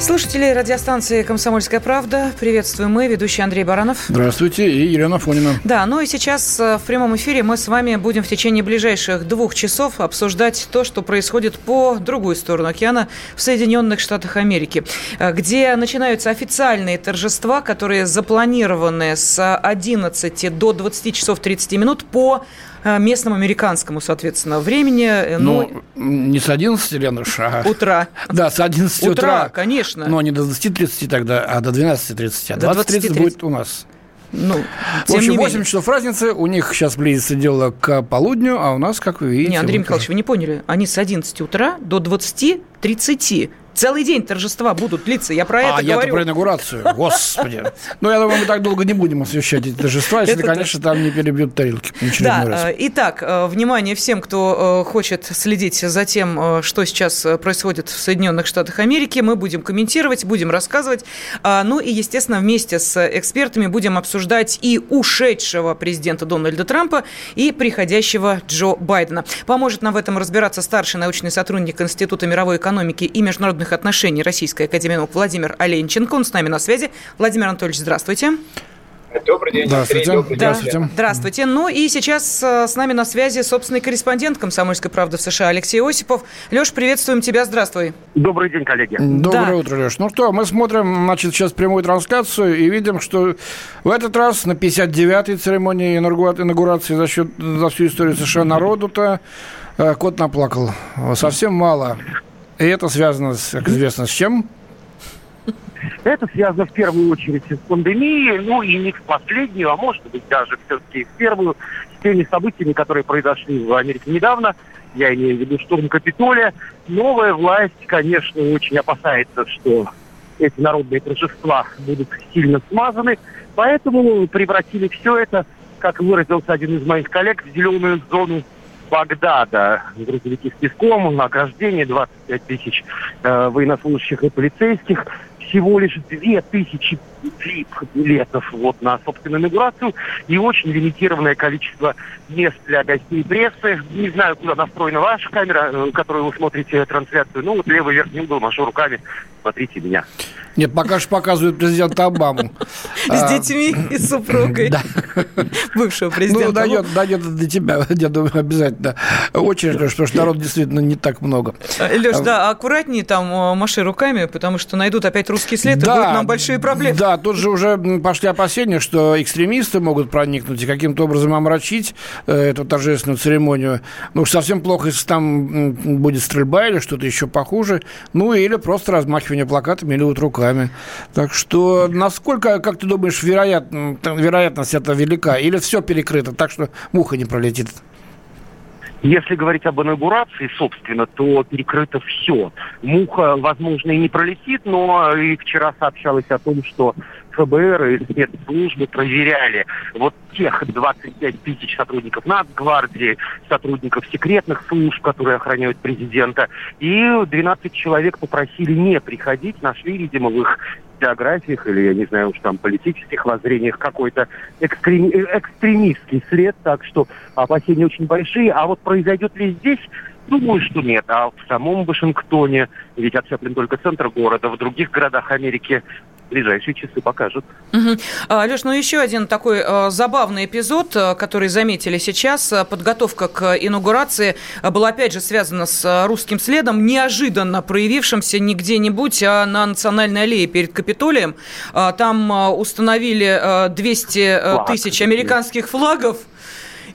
Слушатели радиостанции «Комсомольская правда», приветствуем мы, ведущий Андрей Баранов. Здравствуйте, и Елена Фонина. Да, ну и сейчас э, в прямом эфире мы с вами будем в течение ближайших двух часов обсуждать то, что происходит по другую сторону океана в Соединенных Штатах Америки, э, где начинаются официальные торжества, которые запланированы с 11 до 20 часов 30 минут по местному американскому, соответственно, времени. Э, ну, ну не с 11, Ленуш, а... Утра. Да, с 11 утра. Утра, конечно. Но не до 20.30 тогда, а до 12.30. А 20.30 будет у нас. Ну, в общем, 8 часов разницы. У них сейчас близится дело к полудню, а у нас, как вы видите... Не, Андрей Михайлович, вы не поняли. Они с 11 утра до 20.30. Целый день торжества будут длиться, я про а, это говорю. А я-то про инаугурацию, господи. Ну, я думаю, мы так долго не будем освещать эти торжества, если, конечно, там не перебьют тарелки. Да, э, итак, э, внимание всем, кто э, хочет следить за тем, что сейчас происходит в Соединенных Штатах Америки. Мы будем комментировать, будем рассказывать. А, ну и, естественно, вместе с экспертами будем обсуждать и ушедшего президента Дональда Трампа, и приходящего Джо Байдена. Поможет нам в этом разбираться старший научный сотрудник Института мировой экономики и международных международных отношений Российской Академии наук Владимир Оленченко. Он с нами на связи. Владимир Анатольевич, здравствуйте. Добрый день. Здравствуйте. Добрый день. Здравствуйте. Здравствуйте. Ну и сейчас э, с нами на связи собственный корреспондент «Комсомольской правды» в США Алексей Осипов. Леш, приветствуем тебя. Здравствуй. Добрый день, коллеги. Доброе да. утро, Леш. Ну что, мы смотрим, значит, сейчас прямую трансляцию и видим, что в этот раз на 59-й церемонии инаугурации за, счет, за всю историю США народу-то э, кот наплакал. Совсем мало. И это связано, как известно, с чем? Это связано в первую очередь с пандемией, ну и не в последнюю, а может быть даже все-таки в первую, с теми событиями, которые произошли в Америке недавно. Я имею в виду штурм Капитолия. Новая власть, конечно, очень опасается, что эти народные торжества будут сильно смазаны, поэтому превратили все это, как выразился один из моих коллег, в зеленую зону Багдада. Грузовики с песком, награждение 25 тысяч э, военнослужащих и полицейских. Всего лишь 2000 VIP-билетов вот, на собственную инаугурацию и очень лимитированное количество мест для гостей прессы. Не знаю, куда настроена ваша камера, э, которую вы смотрите трансляцию. Ну, вот левый верхний угол, машу руками, смотрите меня. Нет, пока что показывают президента Обаму. С а, детьми и супругой. Бывшего президента. Ну, дойдет, дойдет до тебя, я думаю, обязательно. Очередь, потому что народ действительно не так много. Леш, а, да, аккуратнее там э, маши руками, потому что найдут опять русский след, и будут нам большие проблемы. Да, тут же уже пошли опасения, что экстремисты могут проникнуть и каким-то образом омрачить э, эту торжественную церемонию. Ну совсем плохо, если там будет стрельба или что-то еще похуже. Ну, или просто размахивание плакатами или вот руками вами. Так что насколько, как ты думаешь, вероят, вероятность это велика? Или все перекрыто так, что муха не пролетит? Если говорить об инаугурации, собственно, то перекрыто все. Муха, возможно, и не пролетит, но и вчера сообщалось о том, что ФБР и спецслужбы проверяли вот тех 25 тысяч сотрудников Нацгвардии, сотрудников секретных служб, которые охраняют президента. И 12 человек попросили не приходить, нашли, видимо, в их биографиях или, я не знаю, уж там политических воззрениях какой-то экстрем... экстремистский след, так что опасения очень большие. А вот произойдет ли здесь Думаю, что нет. А в самом Вашингтоне, ведь отцеплен только центр города, в других городах Америки ближайшие часы покажут. Угу. А, Леш, ну еще один такой э, забавный эпизод, э, который заметили сейчас. Подготовка к инаугурации была опять же связана с русским следом, неожиданно проявившимся не где-нибудь, а на Национальной аллее перед Капитолием. А, там установили 200 тысяч американских флагов.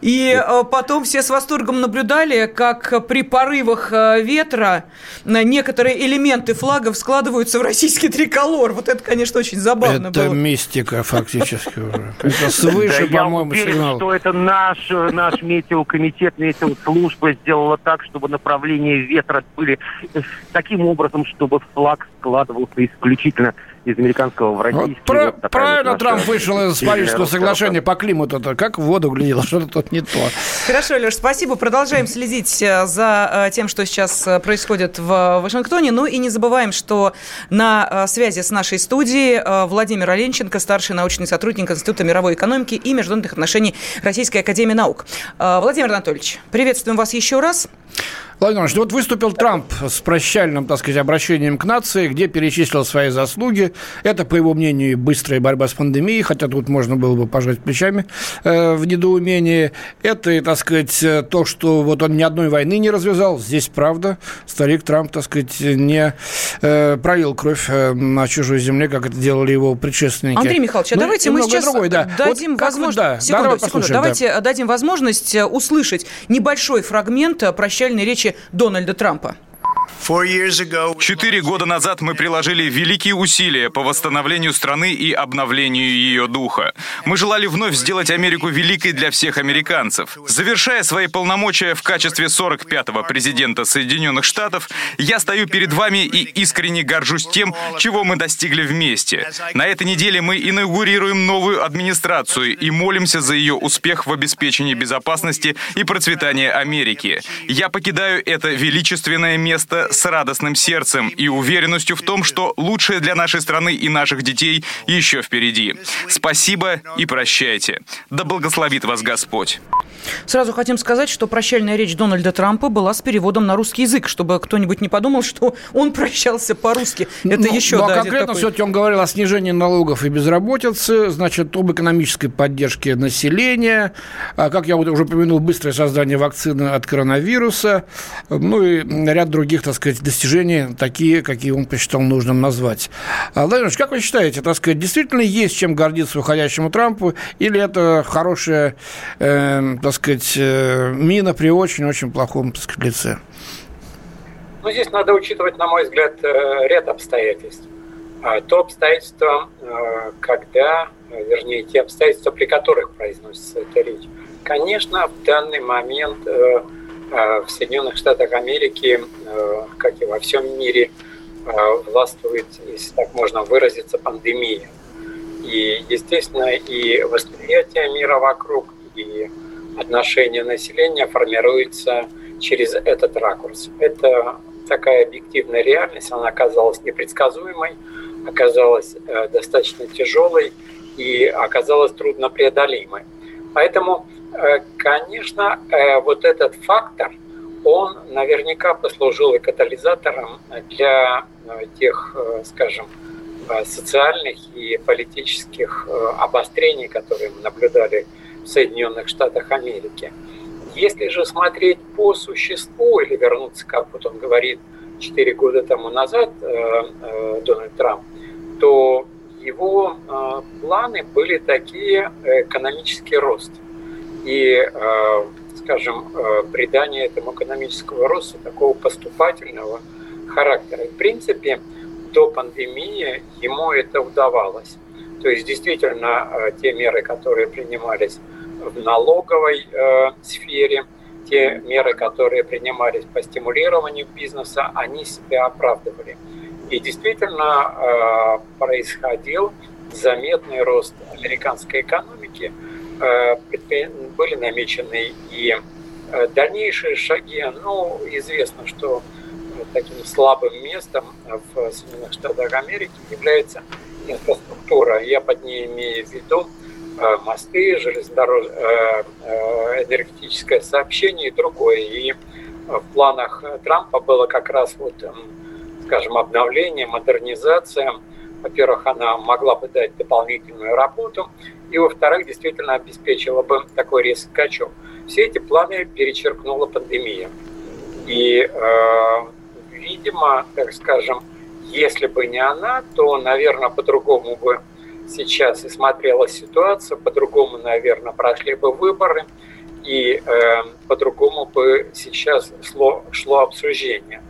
И э, потом все с восторгом наблюдали, как при порывах э, ветра некоторые элементы флагов складываются в российский триколор. Вот это, конечно, очень забавно это было. мистика фактически уже. Это свыше, по-моему, сигнал. что это наш, наш метеокомитет, метеослужба сделала так, чтобы направления ветра были таким образом, чтобы флаг складывался исключительно из американского в российский. Вот про, вот правильно вот Трамп вышел из Парижского соглашения по климату-то, как в воду глядел, что-то тут не то. Хорошо, Леш, спасибо. Продолжаем следить э, за э, тем, что сейчас э, происходит в Вашингтоне. Ну и не забываем, что на связи с нашей студией Владимир Оленченко, старший научный сотрудник Института мировой экономики и международных отношений Российской Академии Наук. Владимир Анатольевич, приветствуем вас еще раз. Владимир Иванович, ну вот выступил Трамп с прощальным, так сказать, обращением к нации, где перечислил свои заслуги. Это, по его мнению, быстрая борьба с пандемией, хотя тут можно было бы пожать плечами э, в недоумении. Это, так сказать, то, что вот он ни одной войны не развязал. Здесь правда. Старик Трамп, так сказать, не э, пролил кровь э, на чужой земле, как это делали его предшественники. Андрей Михайлович, а ну, давайте мы сейчас другой, да. дадим вот возможность... Да, секунду, да, секунду, давайте да. дадим возможность э, услышать небольшой фрагмент э, прощальной речи Дональда Трампа. Четыре года назад мы приложили великие усилия по восстановлению страны и обновлению ее духа. Мы желали вновь сделать Америку великой для всех американцев. Завершая свои полномочия в качестве 45-го президента Соединенных Штатов, я стою перед вами и искренне горжусь тем, чего мы достигли вместе. На этой неделе мы инаугурируем новую администрацию и молимся за ее успех в обеспечении безопасности и процветания Америки. Я покидаю это величественное место с радостным сердцем и уверенностью в том, что лучшее для нашей страны и наших детей еще впереди. Спасибо и прощайте. Да благословит вас Господь. Сразу хотим сказать, что прощальная речь Дональда Трампа была с переводом на русский язык, чтобы кто-нибудь не подумал, что он прощался по-русски. Это ну, еще ну, а конкретно такой... все-таки он говорил о снижении налогов и безработицы, значит, об экономической поддержке населения, а, как я уже упомянул, быстрое создание вакцины от коронавируса, ну и ряд других, так сказать, достижения такие, какие он посчитал нужным назвать. А, Владимир как вы считаете, так сказать, действительно есть чем гордиться выходящему Трампу, или это хорошая, э, так сказать, э, мина при очень-очень плохом, так сказать, лице? Ну, здесь надо учитывать, на мой взгляд, э, ряд обстоятельств. А, то обстоятельство, э, когда, вернее, те обстоятельства, при которых произносится эта речь. Конечно, в данный момент в Соединенных Штатах Америки, э, как и во всем мире, э, властвует, если так можно выразиться, пандемия. И, естественно, и восприятие мира вокруг, и отношение населения формируется через этот ракурс. Это такая объективная реальность, она оказалась непредсказуемой, оказалась э, достаточно тяжелой и оказалась труднопреодолимой. Поэтому конечно, э, вот этот фактор, он наверняка послужил и катализатором для э, тех, скажем, социальных и политических обострений, которые мы наблюдали в Соединенных Штатах Америки. Если же смотреть по существу или вернуться, как вот он говорит, 4 года тому назад Дональд Трамп, то его планы были такие экономический рост – и, э, скажем, э, придание этому экономического роста такого поступательного характера. в принципе, до пандемии ему это удавалось. То есть действительно э, те меры, которые принимались в налоговой сфере, те меры, которые принимались по стимулированию бизнеса, они себя оправдывали. И действительно происходил заметный рост американской экономики – были намечены и э, дальнейшие шаги. Ну, известно, что э, таким слабым местом в Соединенных Штатах Америки является инфраструктура. Я под ней имею в виду мосты, железнодорожное, энергетическое сообщение и другое. И в планах Трампа было как раз вот, скажем, обновление, модернизация. Во-первых, она могла бы дать дополнительную работу и, во-вторых, действительно обеспечила бы такой резкий скачок. Все эти планы перечеркнула пандемия. И, э, видимо, так скажем, если бы не она, то, наверное, по-другому бы сейчас и смотрела ситуация, по-другому, наверное, прошли бы выборы, и э, по-другому бы сейчас шло, шло обсуждение.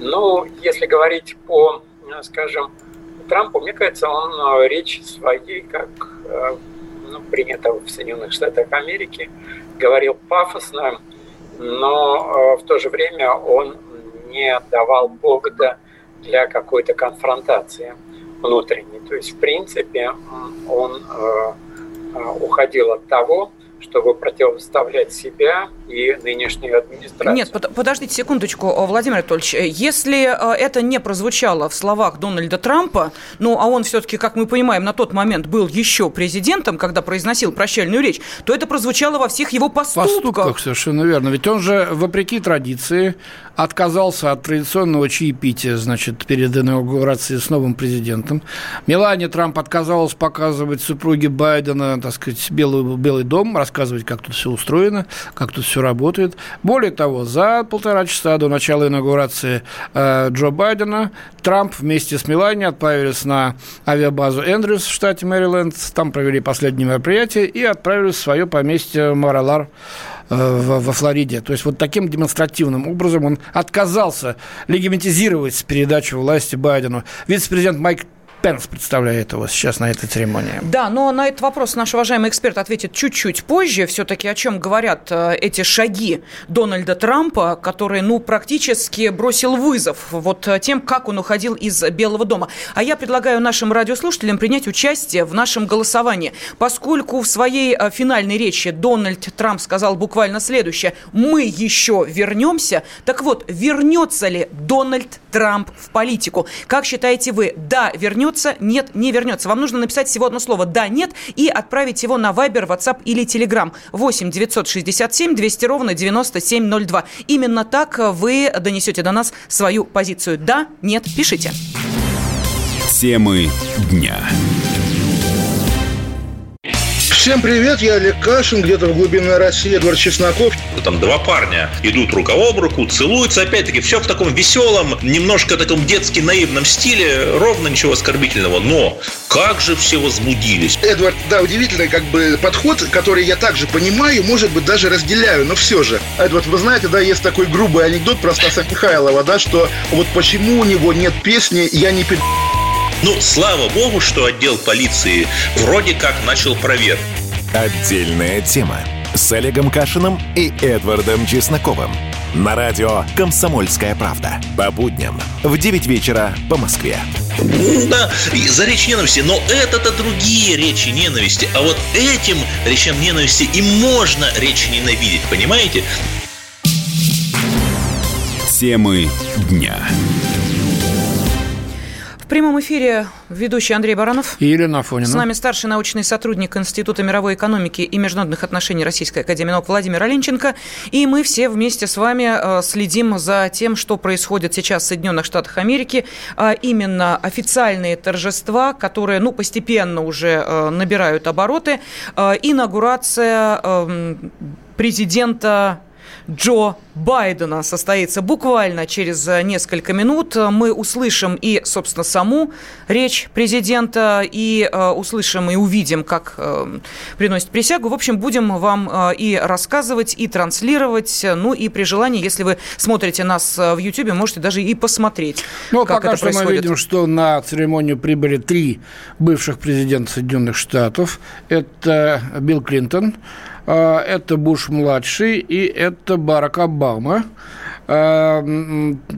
Но если говорить по, скажем, Трампу, мне кажется, он э, речь своей, как э, ну, принято в Соединенных Штатах Америки, говорил пафосно, но э, в то же время он не давал повода для какой-то конфронтации. внутренний. То есть, в принципе, он уходил от того, чтобы противоставлять себя и нынешнюю администрацию. Нет, под, подождите секундочку, Владимир Анатольевич. Если э, это не прозвучало в словах Дональда Трампа, ну, а он все-таки, как мы понимаем, на тот момент был еще президентом, когда произносил прощальную речь, то это прозвучало во всех его поступках. Поступках, совершенно верно. Ведь он же, вопреки традиции, отказался от традиционного чаепития, значит, перед инаугурацией с новым президентом. Мелания Трамп отказалась показывать супруге Байдена, так сказать, Белый, Белый дом, рассказывать, как тут все устроено, как тут все работает. Более того, за полтора часа до начала инаугурации э, Джо Байдена Трамп вместе с Меланией отправились на авиабазу Эндрюс в штате Мэриленд, там провели последнее мероприятие и отправились в свое поместье Маралар Э, во Флориде. То есть вот таким демонстративным образом он отказался легимитизировать передачу власти Байдену. Вице-президент Майк Пенс представляет его сейчас на этой церемонии. Да, но на этот вопрос наш уважаемый эксперт ответит чуть-чуть позже. Все-таки о чем говорят э, эти шаги Дональда Трампа, который, ну, практически бросил вызов вот э, тем, как он уходил из Белого дома. А я предлагаю нашим радиослушателям принять участие в нашем голосовании. Поскольку в своей э, финальной речи Дональд Трамп сказал буквально следующее. Мы еще вернемся. Так вот, вернется ли Дональд Трамп в политику? Как считаете вы? Да, вернется вернется, нет, не вернется. Вам нужно написать всего одно слово «да», «нет» и отправить его на Viber, WhatsApp или Telegram 8 967 200 ровно 9702. Именно так вы донесете до нас свою позицию. «Да», «нет», пишите. Темы дня. Всем привет, я Олег Кашин, где-то в глубине России, Эдвард Чесноков. Там два парня идут рука об руку, целуются, опять-таки, все в таком веселом, немножко таком детски наивном стиле, ровно ничего оскорбительного. Но как же все возбудились. Эдвард, да, удивительный как бы подход, который я также понимаю, может быть, даже разделяю, но все же. Эдвард, вы знаете, да, есть такой грубый анекдот про Стаса Михайлова, да, что вот почему у него нет песни «Я не пи***». Ну, слава богу, что отдел полиции вроде как начал проверку. Отдельная тема с Олегом Кашиным и Эдвардом Чесноковым. На радио «Комсомольская правда». По будням в 9 вечера по Москве. Да, за речь ненависти, но это-то другие речи ненависти. А вот этим речам ненависти и можно речь ненавидеть, понимаете? Темы дня. В прямом эфире ведущий Андрей Баранов. И Елена Афонина. С нами старший научный сотрудник Института мировой экономики и международных отношений Российской Академии наук Владимир Оленченко. И мы все вместе с вами э, следим за тем, что происходит сейчас в Соединенных Штатах Америки. А именно официальные торжества, которые ну, постепенно уже э, набирают обороты. Э, инаугурация эм, президента Джо Байдена состоится буквально через э, несколько минут. Мы услышим и, собственно, саму речь президента, и э, услышим и увидим, как э, приносит присягу. В общем, будем вам э, и рассказывать, и транслировать. Ну и при желании, если вы смотрите нас э, в YouTube, можете даже и посмотреть, ну, как пока это что происходит. мы видим, что на церемонию прибыли три бывших президента Соединенных Штатов. Это Билл Клинтон, а, это Буш-младший и это Барак Обама. А,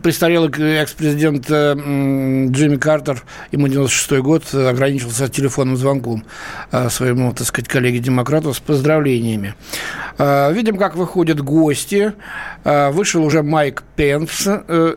престарелый экс-президент Джимми Картер, ему 96 год, ограничился телефонным звонком а, своему, так сказать, коллеге-демократу с поздравлениями. Видим, как выходят гости. Вышел уже Майк Пенс, э,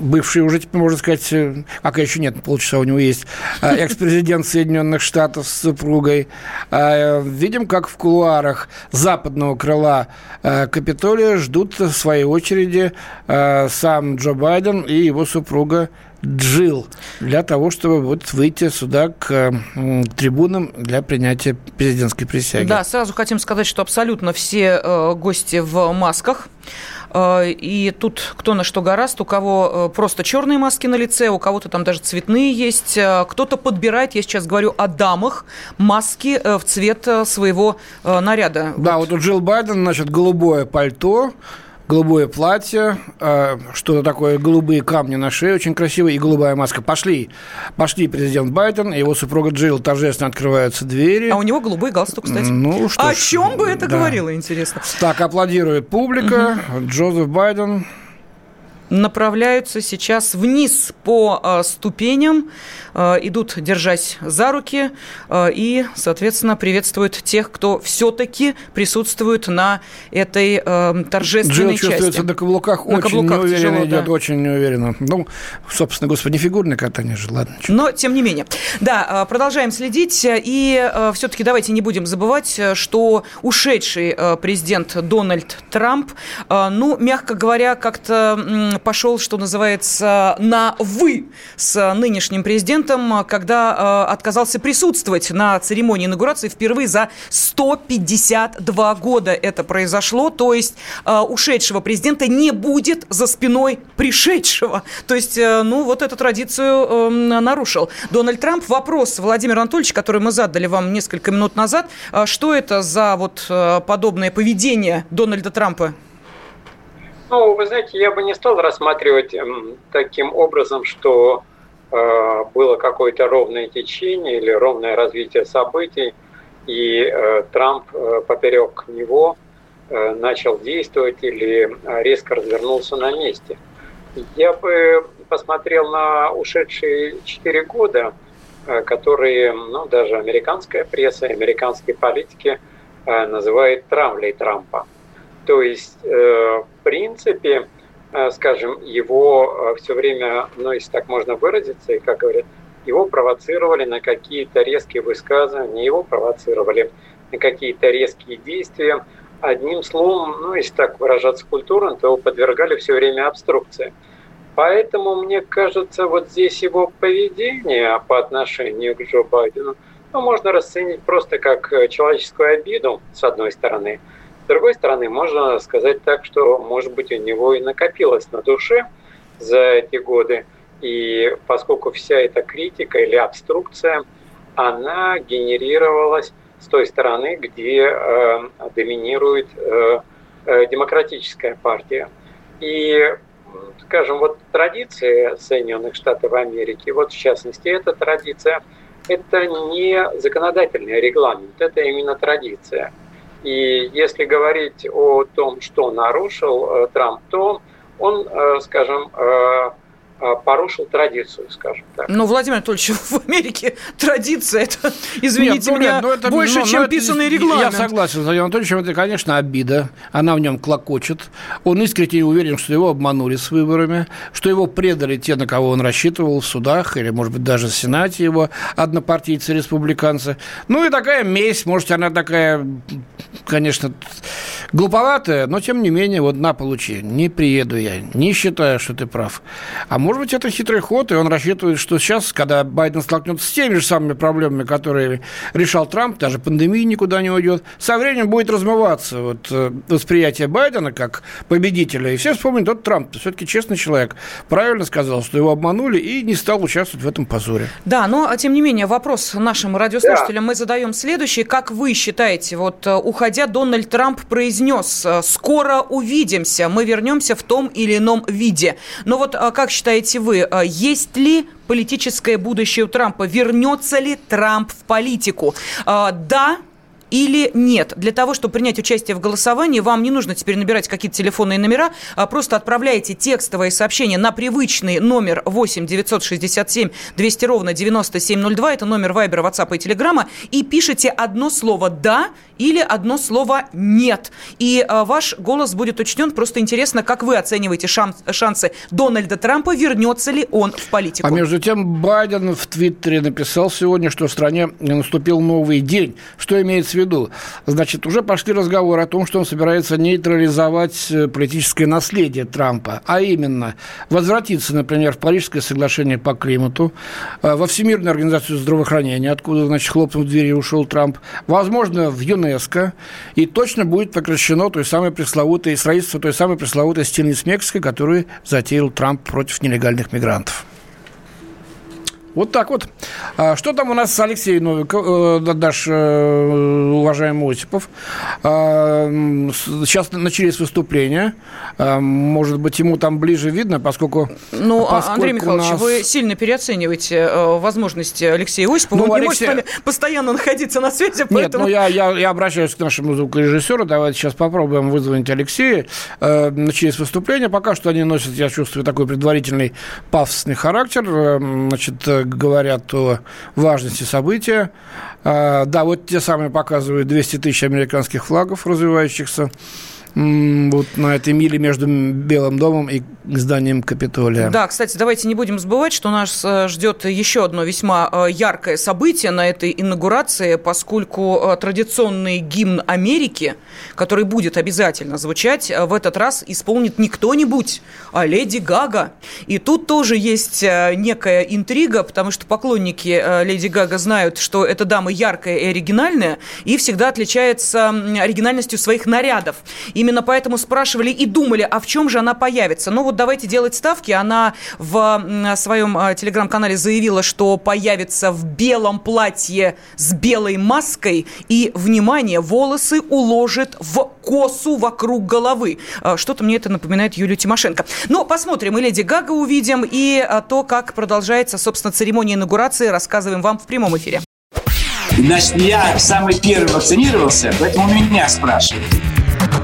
бывший уже, можно сказать, э, пока еще нет, полчаса у него есть, э, экс-президент Соединенных Штатов с супругой. Э, видим, как в кулуарах западного крыла Капитолия ждут в своей очереди сам Джо Байден и его супруга Джил для того, чтобы вот выйти сюда к трибунам для принятия президентской присяги. Да, сразу хотим сказать, что абсолютно все э, гости в масках. Э, и тут кто на что гораст, у кого э, просто черные маски на лице, у кого-то там даже цветные есть, э, кто-то подбирает, я сейчас говорю о дамах, маски в цвет своего наряда. Да, вот, вот у Джилл Байден, значит, голубое пальто, голубое платье, э, что-то такое, голубые камни на шее, очень красивые, и голубая маска. Пошли, пошли президент Байден, его супруга Джилл торжественно открываются двери. А у него голубой галстук, кстати. Ну, что О ж, чем бы это да. говорило, интересно? Так, аплодирует публика. Угу. Джозеф Байден направляются сейчас вниз по э, ступеням, э, идут, держась за руки, э, и, соответственно, приветствуют тех, кто все-таки присутствует на этой торжественной Джилл чувствуется на каблуках, на очень каблуках неуверенно тяжело, идет, да. очень неуверенно. Ну, собственно, господи, фигурное катание же, ладно. Что. Но, тем не менее. Да, продолжаем следить, и все-таки давайте не будем забывать, что ушедший президент Дональд Трамп, ну, мягко говоря, как-то пошел, что называется, на «вы» с нынешним президентом, когда э, отказался присутствовать на церемонии инаугурации впервые за 152 года это произошло. То есть э, ушедшего президента не будет за спиной пришедшего. То есть, э, ну, вот эту традицию нарушил. Дональд Трамп. Вопрос, Владимир Анатольевич, который мы задали вам несколько минут назад. Что это за вот подобное поведение Дональда Трампа? Ну, вы знаете, я бы не стал рассматривать эм, таким образом, что э, было какое-то ровное течение или ровное развитие событий, и э, Трамп э, поперек него э, начал действовать или э, резко развернулся на месте. Я бы посмотрел на ушедшие четыре года, э, которые, ну, даже американская пресса, американские политики э, называют травлей Трампа. То есть, э, в принципе, э, скажем, его э, все время, ну, если так можно выразиться, и как говорят, его провоцировали на какие-то резкие высказывания, его провоцировали на какие-то резкие действия. Одним словом, ну, если так выражаться культурно, то его подвергали все время обструкции. Поэтому, мне кажется, вот здесь его поведение по отношению к Джо Байдену ну, можно расценить просто как человеческую обиду, с одной стороны – другой стороны, можно сказать так, что, может быть, у него и накопилось на душе за эти годы. И поскольку вся эта критика или обструкция, она генерировалась с той стороны, где э, доминирует э, э, демократическая партия. И, скажем, вот традиция Соединенных Штатов Америки, вот в частности, эта традиция, это не законодательный регламент, это именно традиция – и если говорить о том, что нарушил э, Трамп, то он, э, скажем, э, порушил традицию, скажем так. Ну, Владимир Анатольевич, в Америке традиция, это, извините нет, ну, меня, нет, ну, это, больше, ну, чем ну, писанный это, регламент. Я согласен с Владимиром Анатольевичем, это, конечно, обида, она в нем клокочет. Он искренне уверен, что его обманули с выборами, что его предали те, на кого он рассчитывал в судах, или, может быть, даже в Сенате его однопартийцы, республиканцы. Ну, и такая месть, может, она такая, конечно, глуповатая, но, тем не менее, вот на, получи, не приеду я, не считаю, что ты прав. А может может быть, это хитрый ход, и он рассчитывает, что сейчас, когда Байден столкнется с теми же самыми проблемами, которые решал Трамп, даже пандемия никуда не уйдет, со временем будет размываться вот, э, восприятие Байдена как победителя, и все вспомнят тот Трамп. Все-таки честный человек. Правильно сказал, что его обманули и не стал участвовать в этом позоре. Да, но, тем не менее, вопрос нашим радиослушателям да. мы задаем следующий. Как вы считаете, вот э, уходя, Дональд Трамп произнес, э, скоро увидимся, мы вернемся в том или ином виде. Но вот как считаете, считаете вы, э, есть ли политическое будущее у Трампа? Вернется ли Трамп в политику? Э, да, или нет. Для того, чтобы принять участие в голосовании, вам не нужно теперь набирать какие-то телефонные номера, а просто отправляете текстовое сообщение на привычный номер 8 967 200 ровно 9702, это номер Вайбера, WhatsApp и Телеграма, и пишите одно слово «да» или одно слово «нет». И а, ваш голос будет учтен. Просто интересно, как вы оцениваете шанс, шансы Дональда Трампа, вернется ли он в политику. А между тем Байден в Твиттере написал сегодня, что в стране наступил новый день. Что имеется в виду? Значит, уже пошли разговоры о том, что он собирается нейтрализовать э, политическое наследие Трампа, а именно возвратиться, например, в Парижское соглашение по климату, э, во Всемирную организацию здравоохранения, откуда, значит, хлопнув двери ушел Трамп, возможно, в ЮНЕСКО, и точно будет прекращено той самой пресловутой, строительство той самой пресловутой стены с Мексикой, которую затеял Трамп против нелегальных мигрантов. Вот так вот. А что там у нас с Алексеем Новиком, э, Даш, э, уважаемый Осипов? А, сейчас начались выступления. А, может быть, ему там ближе видно, поскольку... Ну, поскольку Андрей Михайлович, нас... вы сильно переоцениваете э, возможности Алексея Осипова. Ну, Он Алексей... не может постоянно находиться на связи, поэтому... Нет, ну я, я, я обращаюсь к нашему звукорежиссеру. Давайте сейчас попробуем вызвонить Алексея. Начались выступления. Пока что они носят, я чувствую, такой предварительный пафосный характер. Значит, говорят о важности события. А, да, вот те самые показывают 200 тысяч американских флагов развивающихся вот на этой миле между Белым домом и зданием Капитолия. Да, кстати, давайте не будем забывать, что нас э, ждет еще одно весьма э, яркое событие на этой инаугурации, поскольку э, традиционный гимн Америки, который будет обязательно звучать, в этот раз исполнит не кто-нибудь, а Леди Гага. И тут тоже есть некая интрига, потому что поклонники Леди Гага знают, что эта дама яркая и оригинальная, и всегда отличается оригинальностью своих нарядов. Именно поэтому спрашивали и думали, а в чем же она появится. Ну вот давайте делать ставки. Она в своем а, телеграм-канале заявила, что появится в белом платье с белой маской и, внимание, волосы уложит в косу вокруг головы. А, что-то мне это напоминает Юлию Тимошенко. Но посмотрим, и Леди Гага увидим, и то, как продолжается, собственно, церемония инаугурации, рассказываем вам в прямом эфире. Значит, я самый первый вакцинировался, поэтому меня спрашивают.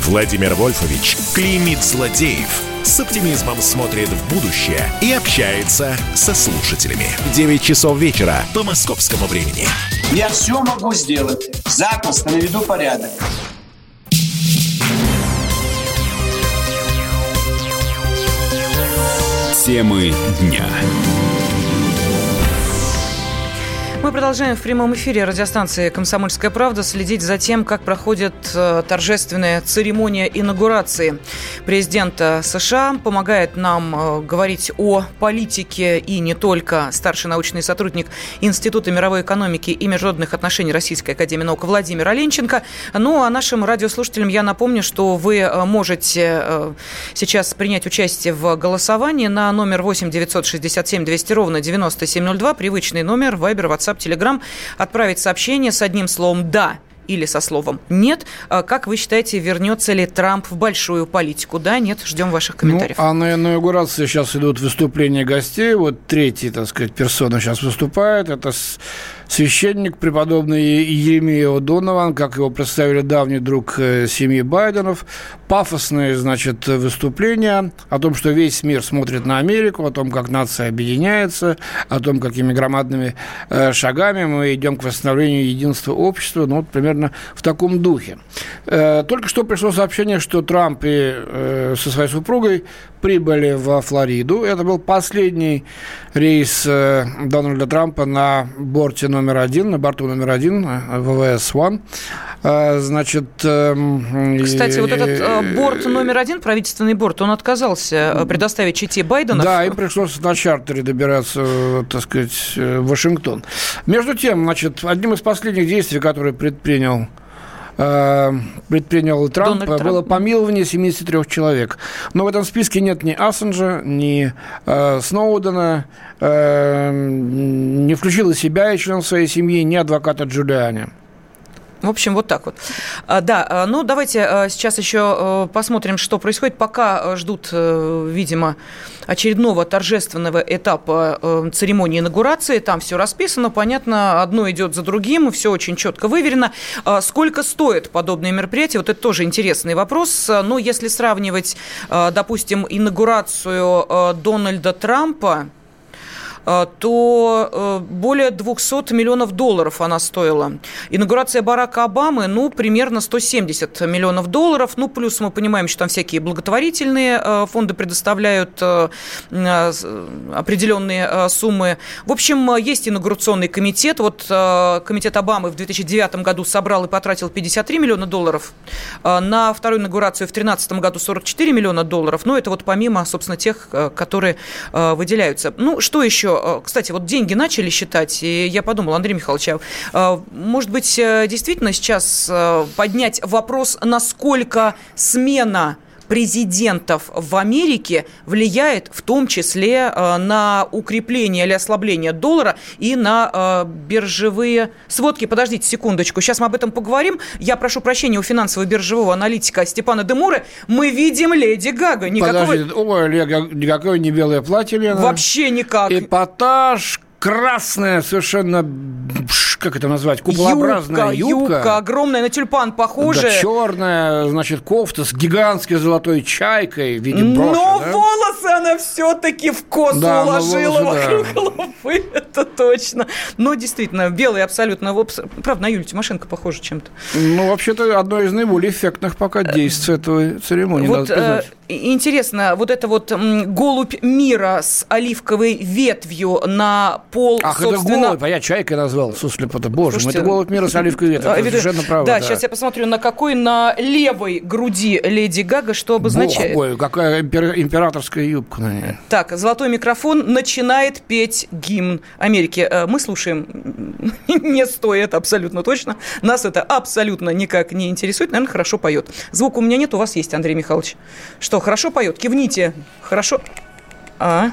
Владимир Вольфович клеймит злодеев – с оптимизмом смотрит в будущее и общается со слушателями. 9 часов вечера по московскому времени. Я все могу сделать. Запросто наведу порядок. Темы дня. Мы продолжаем в прямом эфире радиостанции «Комсомольская правда» следить за тем, как проходит э, торжественная церемония инаугурации президента США. Помогает нам э, говорить о политике и не только старший научный сотрудник Института мировой экономики и международных отношений Российской академии наук Владимир Оленченко. Ну, а нашим радиослушателям я напомню, что вы э, можете сейчас принять участие в голосовании на номер 8 967 200 ровно 9702, привычный номер, Вайбер, WhatsApp WhatsApp, Telegram, отправить сообщение с одним словом «да» или со словом «нет». А как вы считаете, вернется ли Трамп в большую политику? Да, нет? Ждем ваших ну, комментариев. Ну, а на инаугурации сейчас идут выступления гостей. Вот третий, так сказать, персона сейчас выступает. Это священник, преподобный Еремия Донован, как его представили давний друг э, семьи Байденов. Пафосные, значит, выступления о том, что весь мир смотрит на Америку, о том, как нация объединяется, о том, какими громадными э, шагами мы идем к восстановлению единства общества. Ну, вот примерно в таком духе. Э, только что пришло сообщение, что Трамп и со своей супругой прибыли во Флориду. Это был последний рейс Дональда Трампа на борте номер один, на борту номер один э, ВВС-1. Э, значит... Эм, Кстати, и, вот этот э, борт номер один, правительственный борт, он отказался предоставить чите Байдена. Да, им пришлось на чартере добираться, так сказать, в Вашингтон. Между тем, значит, одним из последних действий, которые предпринял Э, предпринял Трамп, Дональд было Трамп. помилование 73 человек. Но в этом списке нет ни Ассенджа, ни э, Сноудена, э, не включил себя и членов своей семьи, ни адвоката Джулиани. В общем, вот так вот. А, да, а, ну давайте а, сейчас еще посмотрим, что происходит. Пока ждут, видимо, очередного торжественного этапа церемонии инаугурации. Там все расписано, понятно, одно идет за другим, все очень четко выверено. Сколько стоит подобное мероприятие? Вот это тоже интересный вопрос. Но ну, если сравнивать, допустим, инаугурацию Дональда Трампа то более 200 миллионов долларов она стоила. Инаугурация Барака Обамы, ну, примерно 170 миллионов долларов. Ну, плюс мы понимаем, что там всякие благотворительные фонды предоставляют определенные суммы. В общем, есть инаугурационный комитет. Вот комитет Обамы в 2009 году собрал и потратил 53 миллиона долларов. На вторую инаугурацию в 2013 году 44 миллиона долларов. Но это вот помимо, собственно, тех, которые выделяются. Ну, что еще? Кстати, вот деньги начали считать, и я подумал, Андрей Михайлович, а, может быть, действительно сейчас поднять вопрос, насколько смена президентов в Америке влияет в том числе э, на укрепление или ослабление доллара и на э, биржевые сводки. Подождите секундочку, сейчас мы об этом поговорим. Я прошу прощения у финансово-биржевого аналитика Степана Демуры. Мы видим Леди Гага. Никакого... Подождите, ой, никакое не белое платье, Лена. Вообще никак. Эпатаж, красная совершенно, как это назвать, куполообразная юбка. Юбка, юбка огромная, на тюльпан похожая. Да, черная, значит, кофта с гигантской золотой чайкой в виде броши. Но да? волосы она все-таки в косу да, уложила вокруг да. головы, это точно. Но действительно, белый абсолютно, правда, на Юлю Тимошенко похоже чем-то. Ну, вообще-то, одно из наиболее эффектных пока действий этого церемонии, вот, надо признать. Интересно, вот это вот голубь мира с оливковой ветвью на пол, Ах, собственно... это голубь, а я чайкой назвал, суслепота. Боже Слушайте, это голубь мира с оливковой ветвью, это совершенно правда. Да, да, сейчас я посмотрю, на какой на левой груди Леди Гага, что обозначает. Бог мой, какая императорская юбка на ней. Так, золотой микрофон начинает петь гимн Америки. Э, мы слушаем, не стоит абсолютно точно. Нас это абсолютно никак не интересует. Наверное, хорошо поет. Звука у меня нет, у вас есть, Андрей Михайлович. Что, хорошо поет? Кивните. Хорошо. А?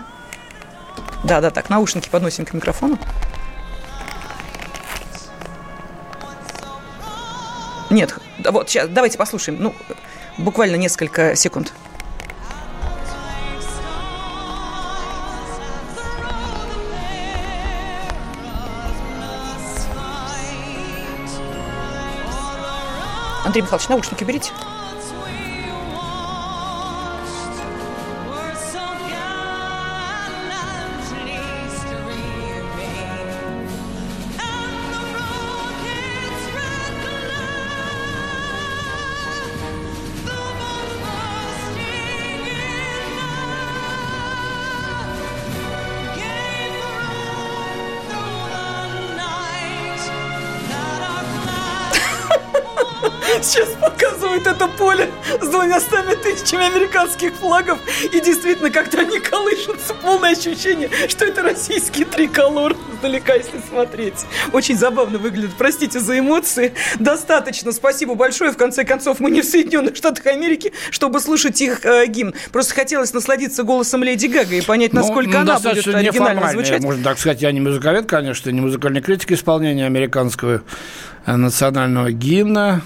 Да, да, так, наушники подносим к микрофону. Нет, вот сейчас, давайте послушаем. Ну, буквально несколько секунд. Андрей Михайлович, наушники берите. С двумя стами тысячами американских флагов. И действительно, как-то они колышутся. Полное ощущение, что это российский триколор издалека, если смотреть. Очень забавно выглядит. Простите за эмоции. Достаточно. Спасибо большое. В конце концов, мы не в Соединенных Штатах Америки, чтобы слушать их э, гимн. Просто хотелось насладиться голосом Леди Гага и понять, ну, насколько ну, она будет оригинально звучать. Можно так сказать, я не музыковед, конечно, не музыкальный критик исполнения американского э, национального гимна.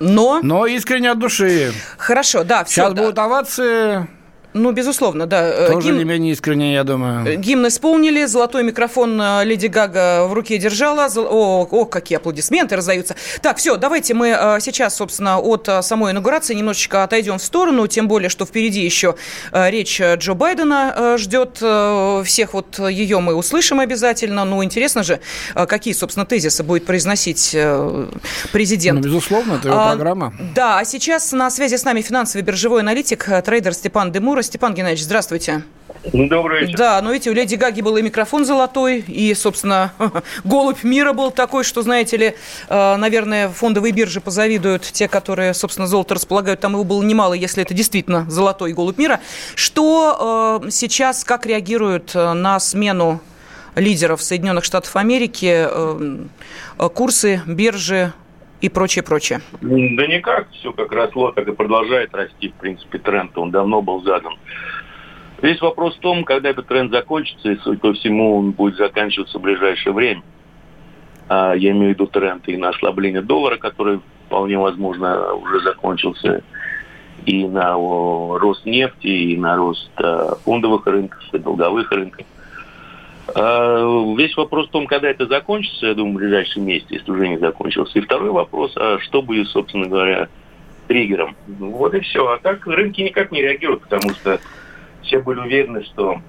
Но... Но искренне от души. Хорошо, да. Все, Сейчас да. будут овации ну, безусловно, да. Э, Тоже Гимн... не менее искренне, я думаю. Э, гимн исполнили, золотой микрофон э, Леди Гага в руке держала. О, о, какие аплодисменты раздаются. Так, все, давайте мы сейчас, собственно, от самой инаугурации немножечко отойдем в сторону, тем более, что впереди еще речь Джо Байдена ждет. Всех вот ее мы услышим обязательно. Ну, интересно же, какие, собственно, тезисы будет произносить президент. Ну, безусловно, это его а, программа. Да, а сейчас на связи с нами финансовый биржевой аналитик, трейдер Степан Демур. Степан Геннадьевич, здравствуйте. Добрый вечер. Да, но видите, у Леди Гаги был и микрофон золотой, и, собственно, голубь мира был такой, что, знаете ли, э, наверное, фондовые биржи позавидуют те, которые, собственно, золото располагают. Там его было немало, если это действительно золотой голубь мира. Что э, сейчас, как реагируют э, на смену лидеров Соединенных Штатов Америки курсы, биржи, и прочее, прочее? Да никак, все как росло, так и продолжает расти, в принципе, тренд, он давно был задан. Весь вопрос в том, когда этот тренд закончится, и, судя по всему, он будет заканчиваться в ближайшее время. А, я имею в виду тренд и на ослабление доллара, который вполне возможно уже закончился, и на рост нефти, и на рост а, фондовых рынков, и долговых рынков. А, весь вопрос в том, когда это закончится, я думаю, в ближайшем месяце, если уже не закончился. И второй вопрос, а что будет, собственно говоря, триггером? Вот и все. А так рынки никак не реагируют, потому что все были уверены, что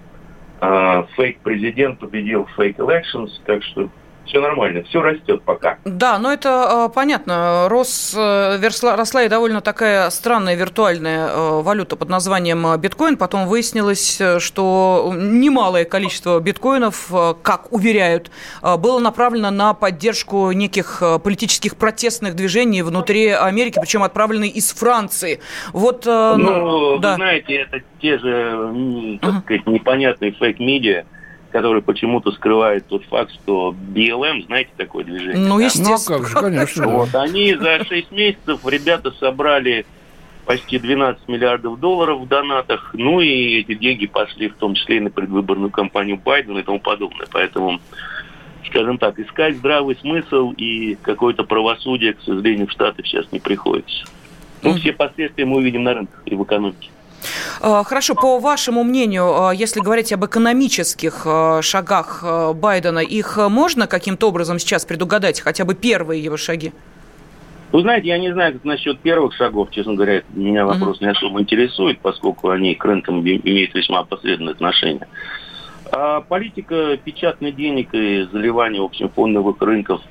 а, фейк-президент победил фейк-elections, так что все нормально, все растет пока. Да, но это э, понятно. Рос, э, росла и довольно такая странная виртуальная э, валюта под названием биткоин. Потом выяснилось, что немалое количество биткоинов, как уверяют, было направлено на поддержку неких политических протестных движений внутри Америки, причем отправлены из Франции. Вот, ну, ну да. вы знаете, это те же, так сказать, непонятные фейк-медиа, который почему-то скрывает тот факт, что BLM, знаете такое движение? Ну, естественно. Ну, а как же, конечно. Вот, они за 6 месяцев, ребята собрали почти 12 миллиардов долларов в донатах, ну и эти деньги пошли в том числе и на предвыборную кампанию Байдена и тому подобное. Поэтому, скажем так, искать здравый смысл и какое-то правосудие, к сожалению, в Штаты сейчас не приходится. Ну, все последствия мы увидим на рынках и в экономике. Э, хорошо, по вашему мнению, э, если говорить об экономических э, шагах Байдена, их можно каким-то образом сейчас предугадать, хотя бы первые его шаги? Вы знаете, я не знаю, как насчет первых шагов, честно говоря, меня вопрос не особо интересует, поскольку они к рынкам имеют весьма посредственное отношение. А политика печатных денег и заливания, в общем, фондовых рынков,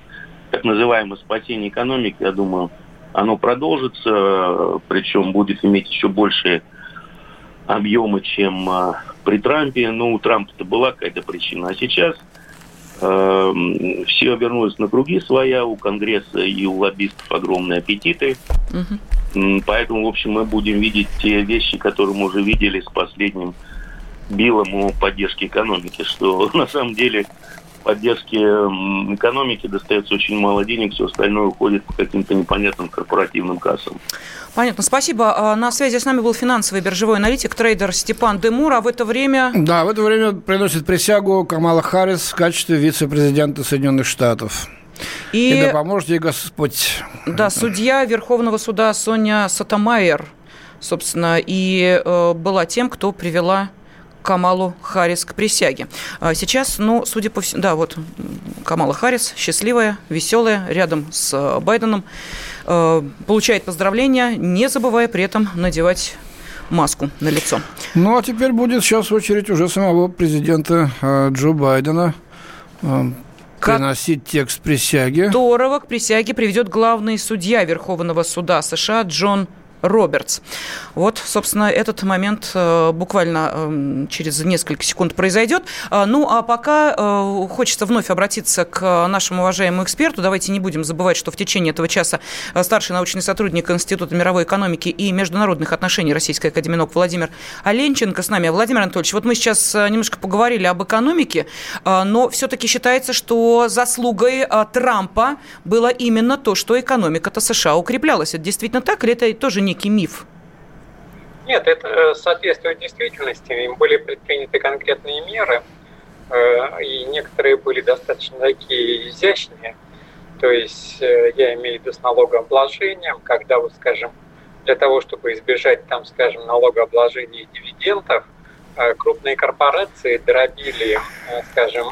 так называемое спасение экономики, я думаю, оно продолжится, причем будет иметь еще большее объемы, чем а, при Трампе. Ну, у Трампа-то была какая-то причина. А сейчас э, все вернулись на круги своя, у Конгресса и у лоббистов огромные аппетиты. Угу. Поэтому, в общем, мы будем видеть те вещи, которые мы уже видели с последним Биллом о поддержке экономики, что на самом деле поддержке экономики достается очень мало денег, все остальное уходит по каким-то непонятным корпоративным кассам. Понятно, спасибо. А, на связи с нами был финансовый биржевой аналитик, трейдер Степан Демур, а в это время... Да, в это время приносит присягу Камала Харрис в качестве вице-президента Соединенных Штатов. И, и да поможет ей Господь. Да, судья Верховного суда Соня Сатамайер, собственно, и э, была тем, кто привела Камалу Харрис к присяге. А сейчас, ну, судя по всему, да, вот Камала Харрис, счастливая, веселая, рядом с э, Байденом. Э, получает поздравления, не забывая при этом надевать маску на лицо. Ну, а теперь будет сейчас очередь уже самого президента э, Джо Байдена приносить текст присяги. Здорово, к присяге приведет главный судья Верховного суда США Джон Робертс. Вот, собственно, этот момент э, буквально э, через несколько секунд произойдет. Э, ну, а пока хочется вновь обратиться к нашему уважаемому эксперту. Давайте не будем забывать, что в течение этого часа старший научный сотрудник Института мировой экономики и международных отношений Российской Академии наук Владимир Оленченко с нами. Владимир Анатольевич, вот мы сейчас немножко поговорили об экономике, но все-таки считается, что заслугой Трампа было именно то, что экономика-то США укреплялась. Это действительно так или это тоже некий миф? Нет, это э, соответствует действительности. Им были предприняты конкретные меры, э, и некоторые были достаточно такие изящные. То есть э, я имею в виду с налогообложением, когда, вот, скажем, для того, чтобы избежать, там, скажем, налогообложения дивидендов, крупные корпорации дробили, скажем,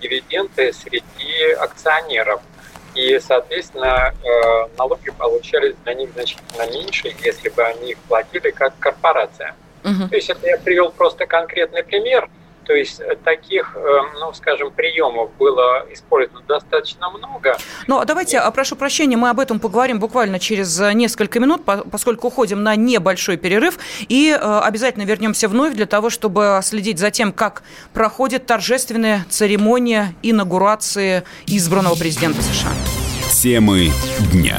дивиденды среди акционеров – и, соответственно, э, налоги получались для них значительно меньше, если бы они их платили как корпорация. Угу. То есть это я привел просто конкретный пример. То есть таких, э, ну, скажем, приемов было использовано достаточно много. Ну, а давайте, а, прошу прощения, мы об этом поговорим буквально через несколько минут, поскольку уходим на небольшой перерыв, и э, обязательно вернемся вновь для того, чтобы следить за тем, как проходит торжественная церемония инаугурации избранного президента США. Темы дня.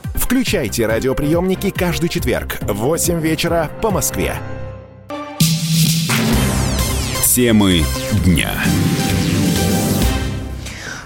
Включайте радиоприемники каждый четверг в 8 вечера по Москве. Темы дня.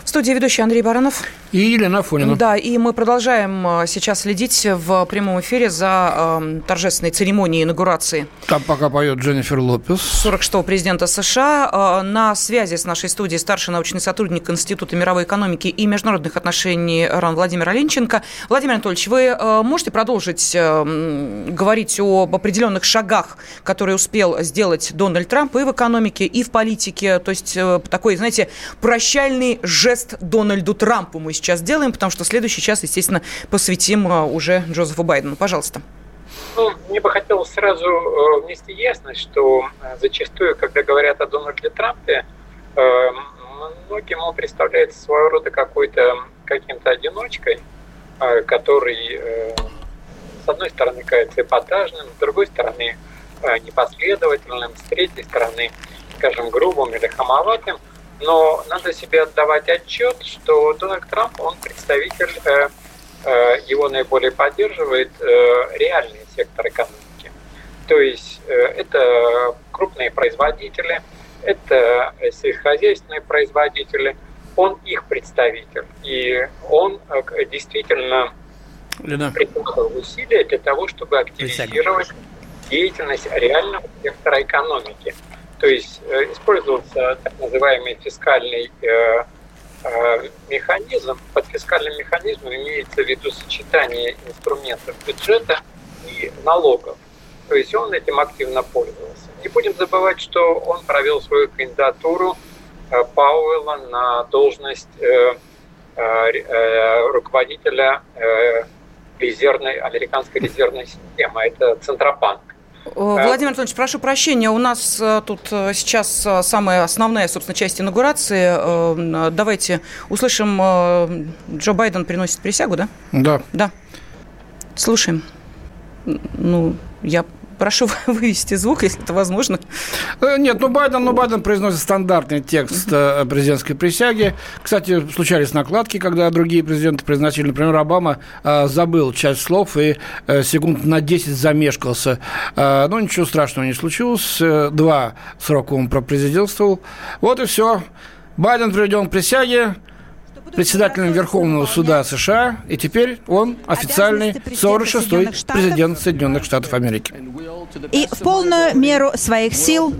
В студии ведущий Андрей Баранов. И Елена Афонина. Да, и мы продолжаем э, сейчас следить в прямом эфире за э, торжественной церемонией инаугурации. Там пока поет Дженнифер Лопес. 46-го президента США. Э, на связи с нашей студией старший научный сотрудник Института мировой экономики и международных отношений РАН Владимир Оленченко. Владимир Анатольевич, вы э, можете продолжить говорить об определенных шагах, которые успел сделать Дональд Трамп и в экономике, и в политике? То есть такой, знаете, прощальный жест Дональду Трампу мы сейчас делаем, потому что следующий час, естественно, посвятим э, уже Джозефу Байдену. Пожалуйста. Ну, мне бы хотелось сразу э, внести ясность, что э, зачастую, когда говорят о Дональде Трампе, многим он представляется своего рода какой-то каким-то одиночкой, который, с одной стороны, кажется эпатажным, с другой стороны, непоследовательным, с третьей стороны, скажем, грубым или хамоватым – но надо себе отдавать отчет, что Дональд Трамп, он представитель, э, э, его наиболее поддерживает э, реальный сектор экономики. То есть это крупные производители, это сельскохозяйственные производители, он их представитель. И он действительно Лена. приложил усилия для того, чтобы активизировать деятельность реального сектора экономики. То есть э, использовался так называемый фискальный э, э, механизм. Под фискальным механизмом имеется в виду сочетание инструментов бюджета и налогов. То есть он этим активно пользовался. Не будем забывать, что он провел свою кандидатуру Пауэлла на должность руководителя резервной, американской резервной системы. Это Центробанк. Э, Владимир Анатольевич, прошу прощения, у нас э, тут э, сейчас самая основная, собственно, часть инаугурации. Давайте услышим, Джо Байден приносит присягу, да? Да. Да. Слушаем. Ну, я Прошу вывести звук, если это возможно. Э, нет, ну Байден, ну Байден произносит стандартный текст э, президентской присяги. Кстати, случались накладки, когда другие президенты произносили. Например, Обама э, забыл часть слов и секунд на 10 замешкался. Ну, ничего страшного не случилось. Два срока он пропрезидентствовал. Вот и все. Байден приведен к присяге председателем Верховного суда США, и теперь он официальный 46-й президент Соединенных Штатов Америки. И в полную меру своих сил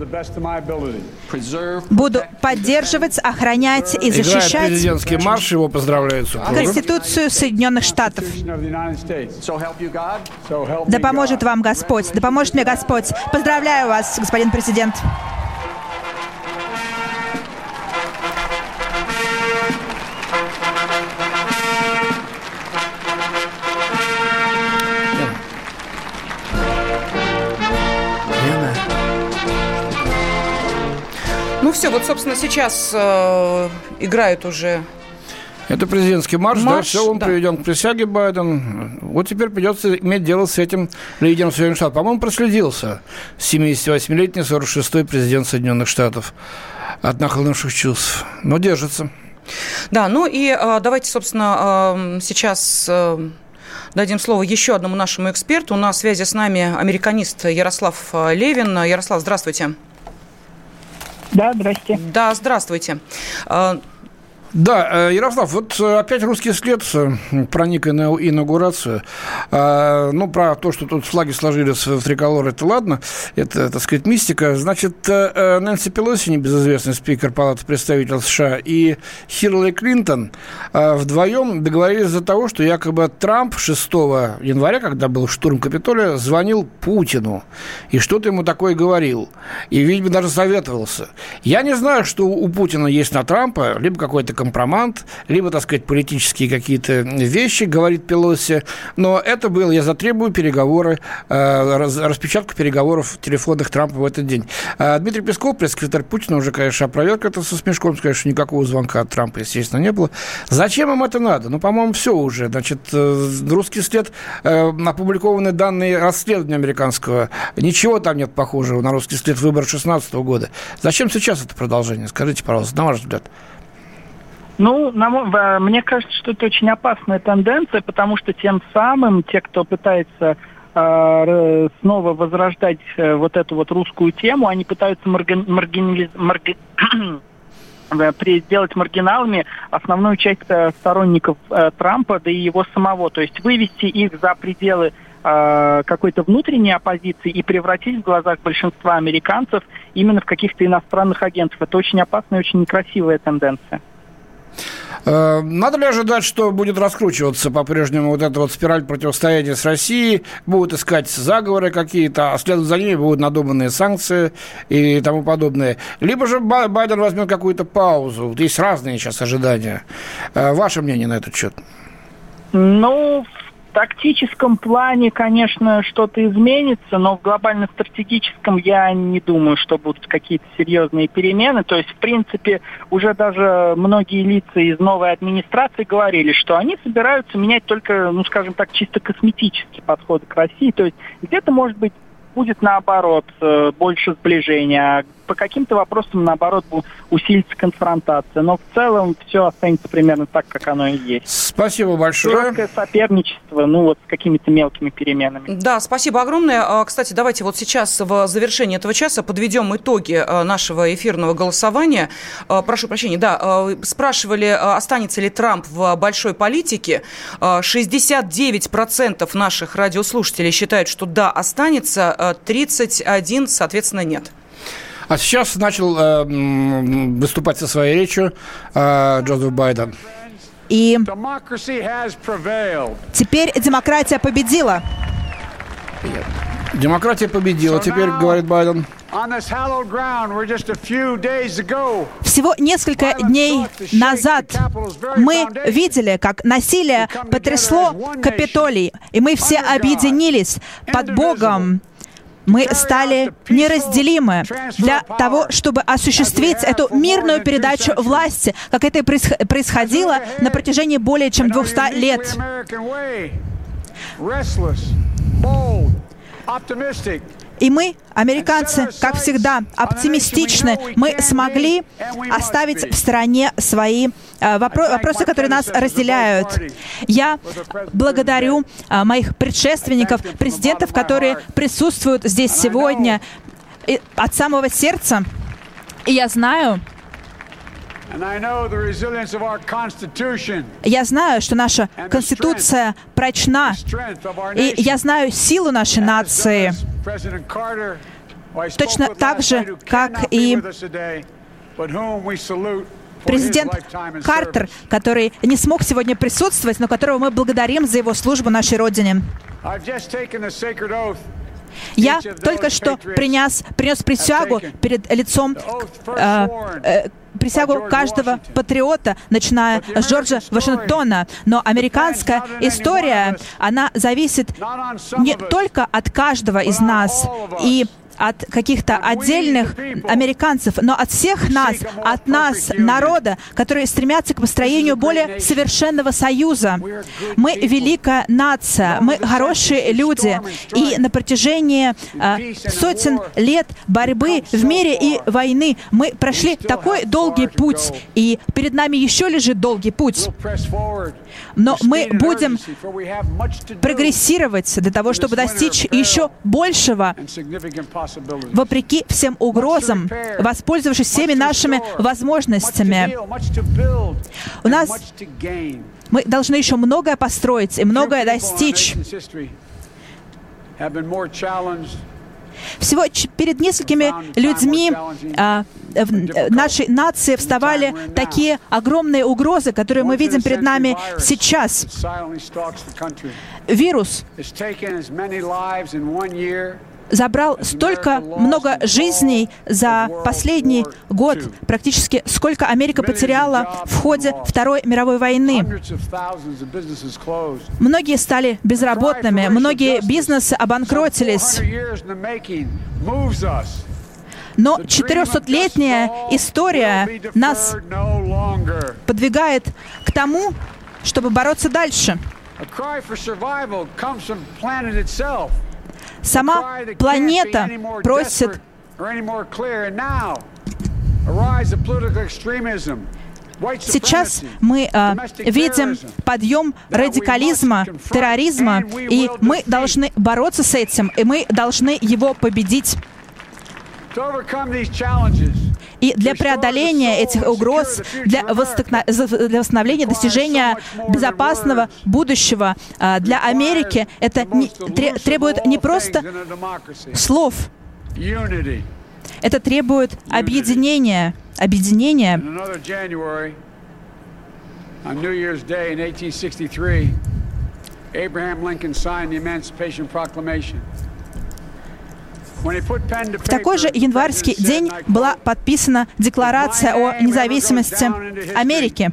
буду поддерживать, охранять и защищать Играет президентский марш, его поздравляют супруга. Конституцию Соединенных Штатов. Да поможет вам Господь, да поможет мне Господь. Поздравляю вас, господин президент. Все, вот, собственно, сейчас э, играют уже это президентский марш, марш да, все, он да. приведен к присяге Байден. Вот теперь придется иметь дело с этим лидером Соединенных Штатов. По-моему, проследился 78-летний 46-й президент Соединенных Штатов от нахлынувших чувств. Но держится. Да, ну и э, давайте, собственно, э, сейчас... Э, дадим слово еще одному нашему эксперту. В связи с нами американист Ярослав э, Левин. Ярослав, здравствуйте. Да, здрасте. Да, здравствуйте. Да, э, Ярослав, вот э, опять русский след э, проник на инаугурацию. А, ну, про то, что тут флаги сложились в триколор, это ладно, это, так сказать, мистика. Значит, Нэнси Пелоси, небезызвестный спикер Палаты представителей США, и Хиллари Клинтон вдвоем договорились за того, что якобы Трамп 6 января, когда был штурм Капитолия, звонил Путину и что-то ему такое говорил. И, видимо, даже советовался. Я не знаю, что у Путина есть на Трампа, либо какой-то компромат, либо, так сказать, политические какие-то вещи, говорит Пелоси. Но это было, я затребую переговоры, э, распечатку переговоров телефонных Трампа в этот день. А Дмитрий Песков, пресс-секретарь Путина, уже, конечно, опроверг это со смешком, что никакого звонка от Трампа, естественно, не было. Зачем им это надо? Ну, по-моему, все уже. Значит, э, русский след, э, опубликованы данные расследования американского, ничего там нет похожего на русский след выборов 2016 года. Зачем сейчас это продолжение? Скажите, пожалуйста, на ваш взгляд. Ну, на, мне кажется, что это очень опасная тенденция, потому что тем самым те, кто пытается э, снова возрождать э, вот эту вот русскую тему, они пытаются сделать маргиналами основную часть э, сторонников э, Трампа, да и его самого. То есть вывести их за пределы э, какой-то внутренней оппозиции и превратить в глазах большинства американцев именно в каких-то иностранных агентов. Это очень опасная и очень некрасивая тенденция. Э, надо ли ожидать, что будет раскручиваться по-прежнему вот эта вот спираль противостояния с Россией, будут искать заговоры какие-то, а следом за ними будут надуманные санкции и тому подобное. Либо же Байден возьмет какую-то паузу. Есть разные сейчас ожидания. Э, ваше мнение на этот счет? Ну, тактическом плане, конечно, что-то изменится, но в глобально-стратегическом я не думаю, что будут какие-то серьезные перемены. То есть, в принципе, уже даже многие лица из новой администрации говорили, что они собираются менять только, ну, скажем так, чисто косметический подход к России. То есть где-то, может быть, будет наоборот э, больше сближения, а по каким-то вопросам, наоборот, усилится конфронтация. Но в целом все останется примерно так, как оно и есть. Спасибо большое. Жесткое соперничество, ну вот с какими-то мелкими переменами. Да, спасибо огромное. А, кстати, давайте вот сейчас в завершении этого часа подведем итоги а, нашего эфирного голосования. А, прошу прощения, да, спрашивали, останется ли Трамп в большой политике. 69% наших радиослушателей считают, что да, останется, 31, соответственно, нет. А сейчас начал э, выступать со своей речью э, Джозеф Байден. И теперь демократия победила. Демократия победила, теперь, говорит Байден. Всего несколько дней назад мы видели, как насилие потрясло Капитолий, и мы все объединились под Богом мы стали неразделимы для того, чтобы осуществить эту мирную передачу власти, как это и происходило на протяжении более чем 200 лет. И мы, американцы, как всегда, оптимистичны. Мы смогли оставить в стороне свои э, вопро- вопросы, которые нас разделяют. Я благодарю э, моих предшественников, президентов, которые присутствуют здесь сегодня от самого сердца. И я знаю, я знаю, что наша Конституция прочна, и я знаю силу нашей нации. Точно так же, как и президент Картер, который не смог сегодня присутствовать, но которого мы благодарим за его службу нашей Родине. Я только что принес, принес присягу перед лицом э, э, присягу каждого патриота, начиная с Джорджа Вашингтона. Но американская история, она зависит не только от каждого из нас. И от каких-то отдельных американцев, но от всех нас, от нас, народа, которые стремятся к построению более совершенного союза. Мы великая нация, мы хорошие люди, и на протяжении э, сотен лет борьбы в мире и войны мы прошли такой долгий путь, и перед нами еще лежит долгий путь. Но мы будем прогрессировать для того, чтобы достичь еще большего вопреки всем угрозам, воспользовавшись всеми нашими возможностями. У нас мы должны еще многое построить и многое достичь. Всего перед несколькими людьми а, в нашей нации вставали такие огромные угрозы, которые мы видим перед нами сейчас. Вирус забрал столько много жизней за последний год, практически сколько Америка потеряла в ходе Второй мировой войны. Многие стали безработными, многие бизнесы обанкротились. Но 400-летняя история нас подвигает к тому, чтобы бороться дальше. Сама планета просит Сейчас мы э, видим подъем радикализма, терроризма, и мы должны бороться с этим, и мы должны его победить. И для преодоления этих угроз, для, для восстановления, достижения безопасного будущего для Америки, это не, требует не просто слов, это требует объединения, объединения. Abraham Lincoln signed the Emancipation Proclamation. В такой же январский день была подписана Декларация о независимости Америки.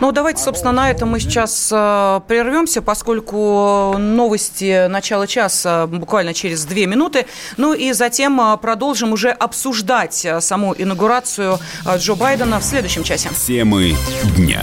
Ну, давайте, собственно, на этом мы сейчас э, прервемся, поскольку новости начала часа буквально через две минуты. Ну и затем э, продолжим уже обсуждать э, саму инаугурацию э, Джо Байдена в следующем часе. Темы дня.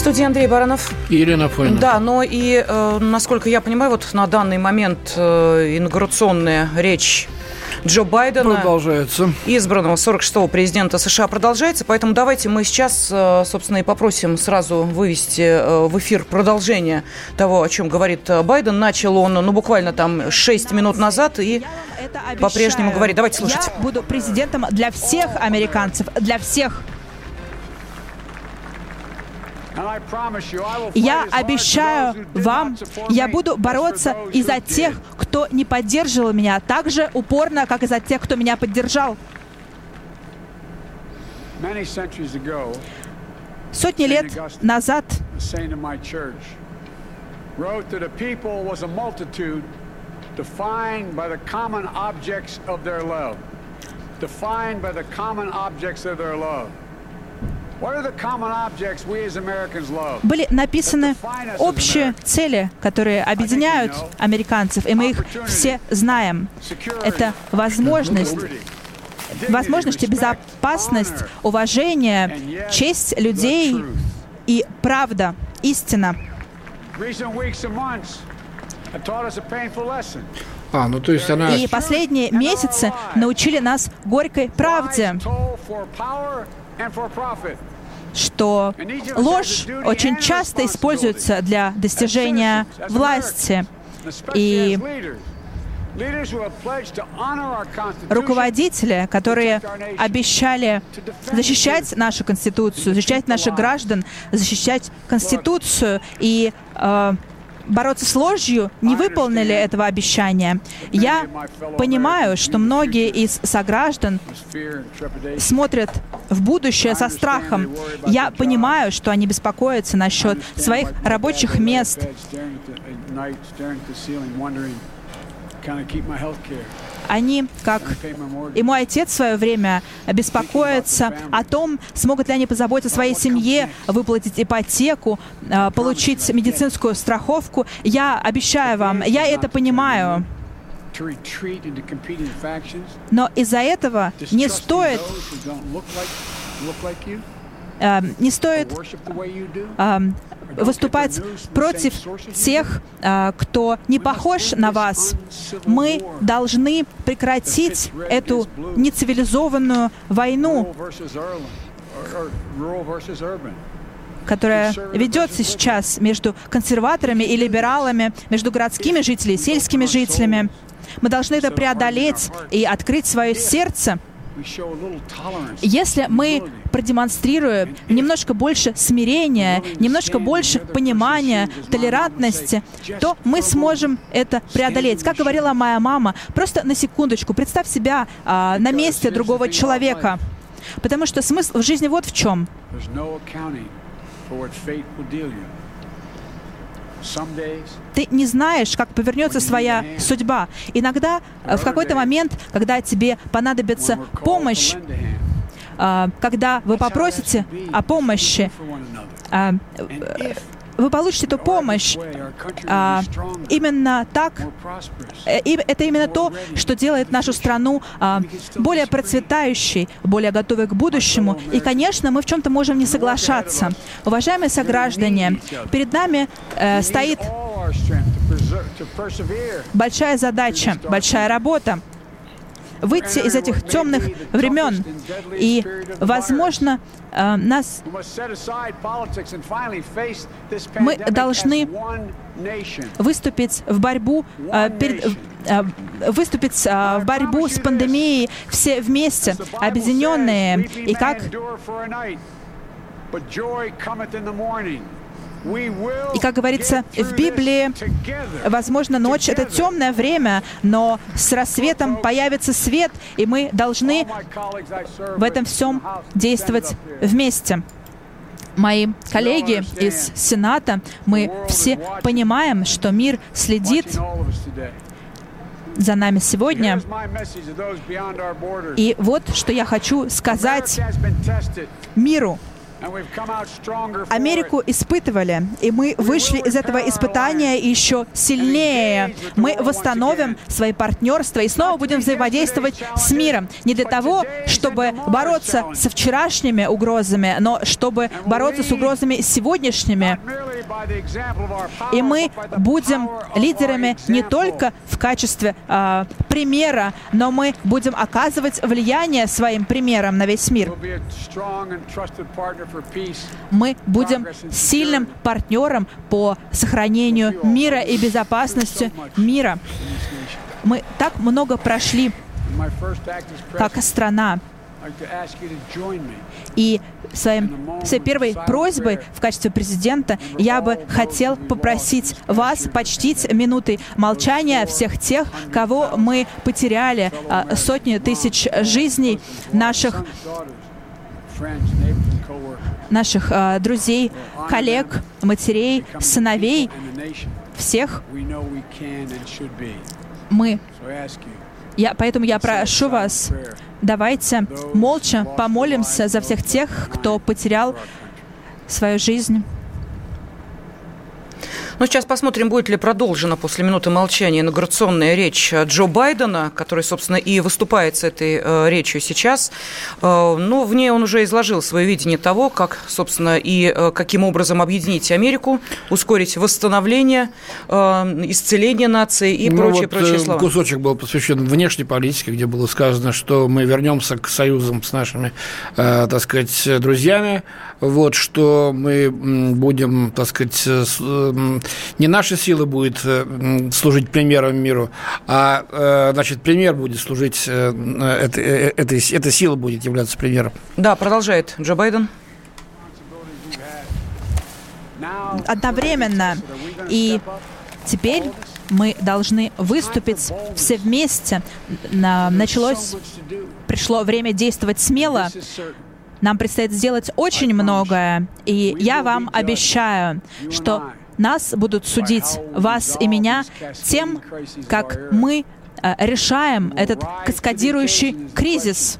В студии Андрей Баранов. И Елена Фойна. Да, но и, э, насколько я понимаю, вот на данный момент э, инаугурационная речь Джо Байдена, продолжается. избранного 46-го президента США, продолжается. Поэтому давайте мы сейчас, э, собственно, и попросим сразу вывести э, в эфир продолжение того, о чем говорит э, Байден. Начал он, ну, буквально там 6 минут назад и по-прежнему говорит. Давайте слушать. Я буду президентом для всех американцев, для всех я обещаю вам, я буду бороться и за тех, кто не поддерживал меня, так же упорно, как и за тех, кто меня поддержал. Сотни лет назад defined by the common objects of their love. Defined by the common objects of their love. Были написаны общие цели, которые объединяют американцев, и мы их все знаем. Это возможность возможности, безопасность, уважение, честь людей и правда, истина. А, ну то есть она... И последние месяцы научили нас горькой правде что ложь очень часто используется для достижения власти. И руководители, которые обещали защищать нашу Конституцию, защищать наших граждан, защищать Конституцию и э, бороться с ложью, не выполнили этого обещания. Я понимаю, что многие из сограждан смотрят в будущее со страхом. Я понимаю, что они беспокоятся насчет своих рабочих мест. Они, как и мой отец в свое время, беспокоятся о том, смогут ли они позаботиться о своей семье, выплатить ипотеку, э, получить медицинскую страховку. Я обещаю вам, я это понимаю. Но из-за этого не стоит э, не стоит э, выступать против тех, э, кто не похож на вас. Мы должны прекратить эту нецивилизованную войну, которая ведется сейчас между консерваторами и либералами, между городскими жителями и сельскими жителями. Мы должны это преодолеть и открыть свое сердце. Если мы продемонстрируем немножко больше смирения, немножко больше понимания, толерантности, то мы сможем это преодолеть. Как говорила моя мама, просто на секундочку представь себя а, на месте другого человека. Потому что смысл в жизни вот в чем. Ты не знаешь, как повернется своя судьба. Иногда, э, в какой-то момент, когда тебе понадобится помощь, э, когда вы попросите о помощи, вы получите эту помощь. А, именно так, э, и это именно то, что делает нашу страну а, более процветающей, более готовой к будущему. И, конечно, мы в чем-то можем не соглашаться. Уважаемые сограждане, перед нами э, стоит большая задача, большая работа выйти из этих темных времен. И, возможно, э, нас мы должны выступить в борьбу э, перед, э, выступить в борьбу с пандемией все вместе, объединенные. И как и как говорится в Библии, возможно, ночь — это темное время, но с рассветом появится свет, и мы должны в этом всем действовать вместе. Мои коллеги из Сената, мы все понимаем, что мир следит за нами сегодня. И вот что я хочу сказать миру. Америку испытывали, и мы вышли из этого испытания еще сильнее. Мы восстановим свои партнерства и снова будем взаимодействовать с миром. Не для того, чтобы бороться со вчерашними угрозами, но чтобы бороться с угрозами сегодняшними. И мы будем лидерами не только в качестве э, примера, но мы будем оказывать влияние своим примером на весь мир мы будем сильным партнером по сохранению мира и безопасности мира. Мы так много прошли как страна. И своим, своей первой просьбой в качестве президента я бы хотел попросить вас почтить минутой молчания всех тех, кого мы потеряли, а, сотни тысяч жизней наших наших э, друзей, коллег, матерей, сыновей, всех. Мы, я, поэтому я прошу вас, давайте молча помолимся за всех тех, кто потерял свою жизнь. Ну, сейчас посмотрим, будет ли продолжена после минуты молчания инаугурационная речь Джо Байдена, который, собственно, и выступает с этой э, речью сейчас. Э, ну, в ней он уже изложил свое видение того, как, собственно, и э, каким образом объединить Америку, ускорить восстановление, э, исцеление нации и ну, прочие, вот, прочие э, слова. Кусочек был посвящен внешней политике, где было сказано, что мы вернемся к союзам с нашими, э, так сказать, друзьями, вот, что мы будем, так сказать, не наша сила будет э, служить примером миру, а, э, значит, пример будет служить, э, эта, эта, эта сила будет являться примером. Да, продолжает Джо Байден. Одновременно. И теперь мы должны выступить все вместе. Началось, пришло время действовать смело. Нам предстоит сделать очень многое, и я вам обещаю, что нас будут судить, вас и меня, тем, как мы э, решаем этот каскадирующий кризис?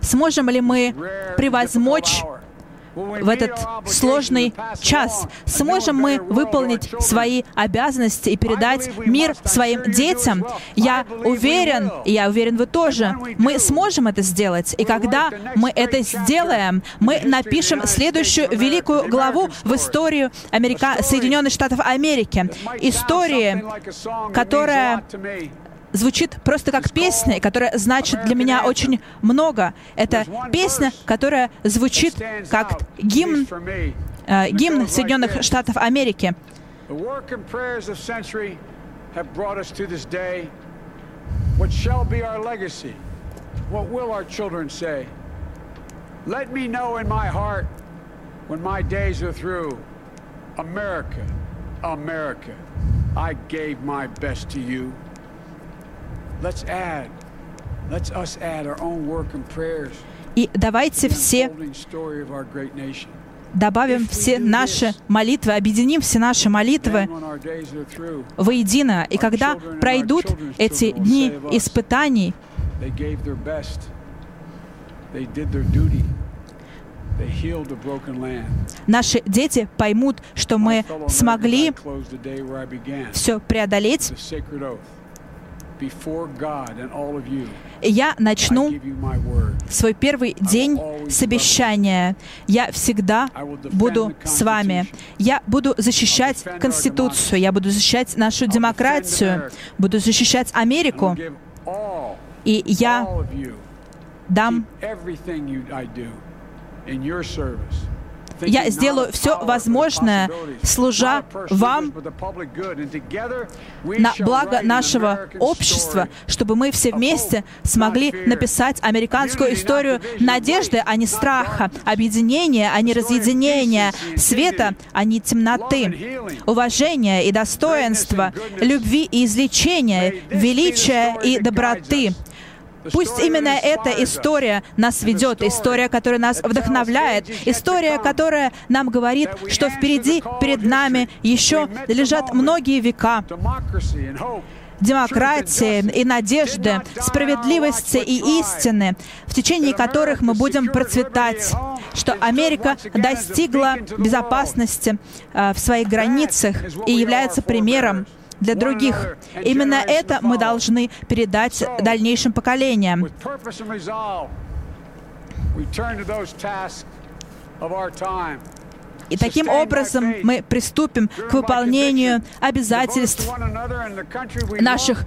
Сможем ли мы превозмочь в этот сложный час? Сможем мы выполнить свои обязанности и передать мир своим детям? Я уверен, и я уверен, вы тоже, мы сможем это сделать. И когда мы это сделаем, мы напишем следующую великую главу в историю Америка... Соединенных Штатов Америки. Истории, которая звучит просто как песня, которая значит для меня очень много. Это песня, которая звучит как гимн, э, гимн Соединенных Штатов Америки. Let me know in my heart when my days are through. America, America, I gave my best to you. И давайте все добавим все наши молитвы, объединим все наши молитвы воедино. И когда пройдут эти дни испытаний, наши дети поймут, что мы смогли все преодолеть я начну свой первый день с обещания. Я всегда буду с вами. Я буду защищать Конституцию, я буду защищать нашу демократию, буду защищать Америку. И я дам я сделаю все возможное, служа вам на благо нашего общества, чтобы мы все вместе смогли написать американскую историю надежды, а не страха, объединения, а не разъединения, света, а не темноты, уважения и достоинства, любви и излечения, величия и доброты, Пусть именно эта история нас ведет, история, которая нас вдохновляет, история, которая нам говорит, что впереди, перед нами еще лежат многие века. демократии и надежды, справедливости и истины, в течение которых мы будем процветать, что Америка достигла безопасности э, в своих границах и является примером для других. Именно это мы должны передать дальнейшим поколениям. И таким образом мы приступим к выполнению обязательств наших,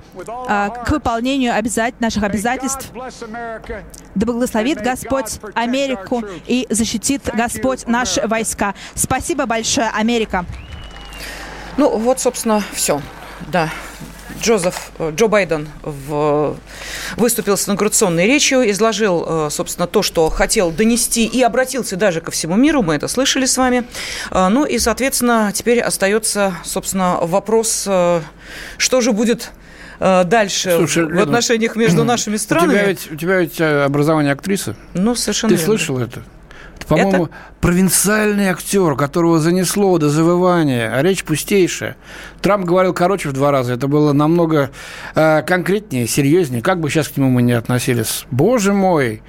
а, к выполнению обязать, наших обязательств. Да благословит Господь Америку и защитит Господь наши войска. Спасибо большое, Америка. Ну вот, собственно, все. Да, Джозеф, э, Джо Байден в, выступил с инаугурационной речью, изложил, э, собственно, то, что хотел донести и обратился даже ко всему миру, мы это слышали с вами. Э, ну и, соответственно, теперь остается, собственно, вопрос, что же будет дальше Слушай, в отношениях между нашими странами. У тебя ведь, у тебя ведь образование актрисы? Ну, совершенно Ты верно. слышал это? По-моему, это... провинциальный актер, которого занесло до завывания, а речь пустейшая. Трамп говорил короче в два раза. Это было намного э, конкретнее, серьезнее. Как бы сейчас к нему мы не относились. Боже мой!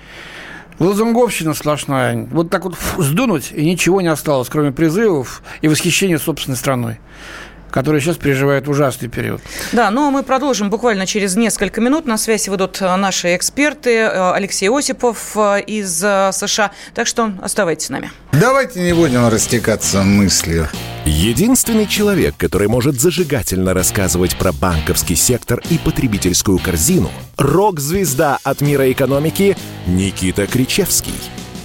Лозунговщина сплошная. Вот так вот сдунуть, и ничего не осталось, кроме призывов и восхищения собственной страной который сейчас переживает ужасный период. Да, ну а мы продолжим буквально через несколько минут. На связи выйдут э, наши эксперты. Э, Алексей Осипов э, из США. Так что оставайтесь с нами. Давайте не будем растекаться мыслью. Единственный человек, который может зажигательно рассказывать про банковский сектор и потребительскую корзину – рок-звезда от мира экономики Никита Кричевский –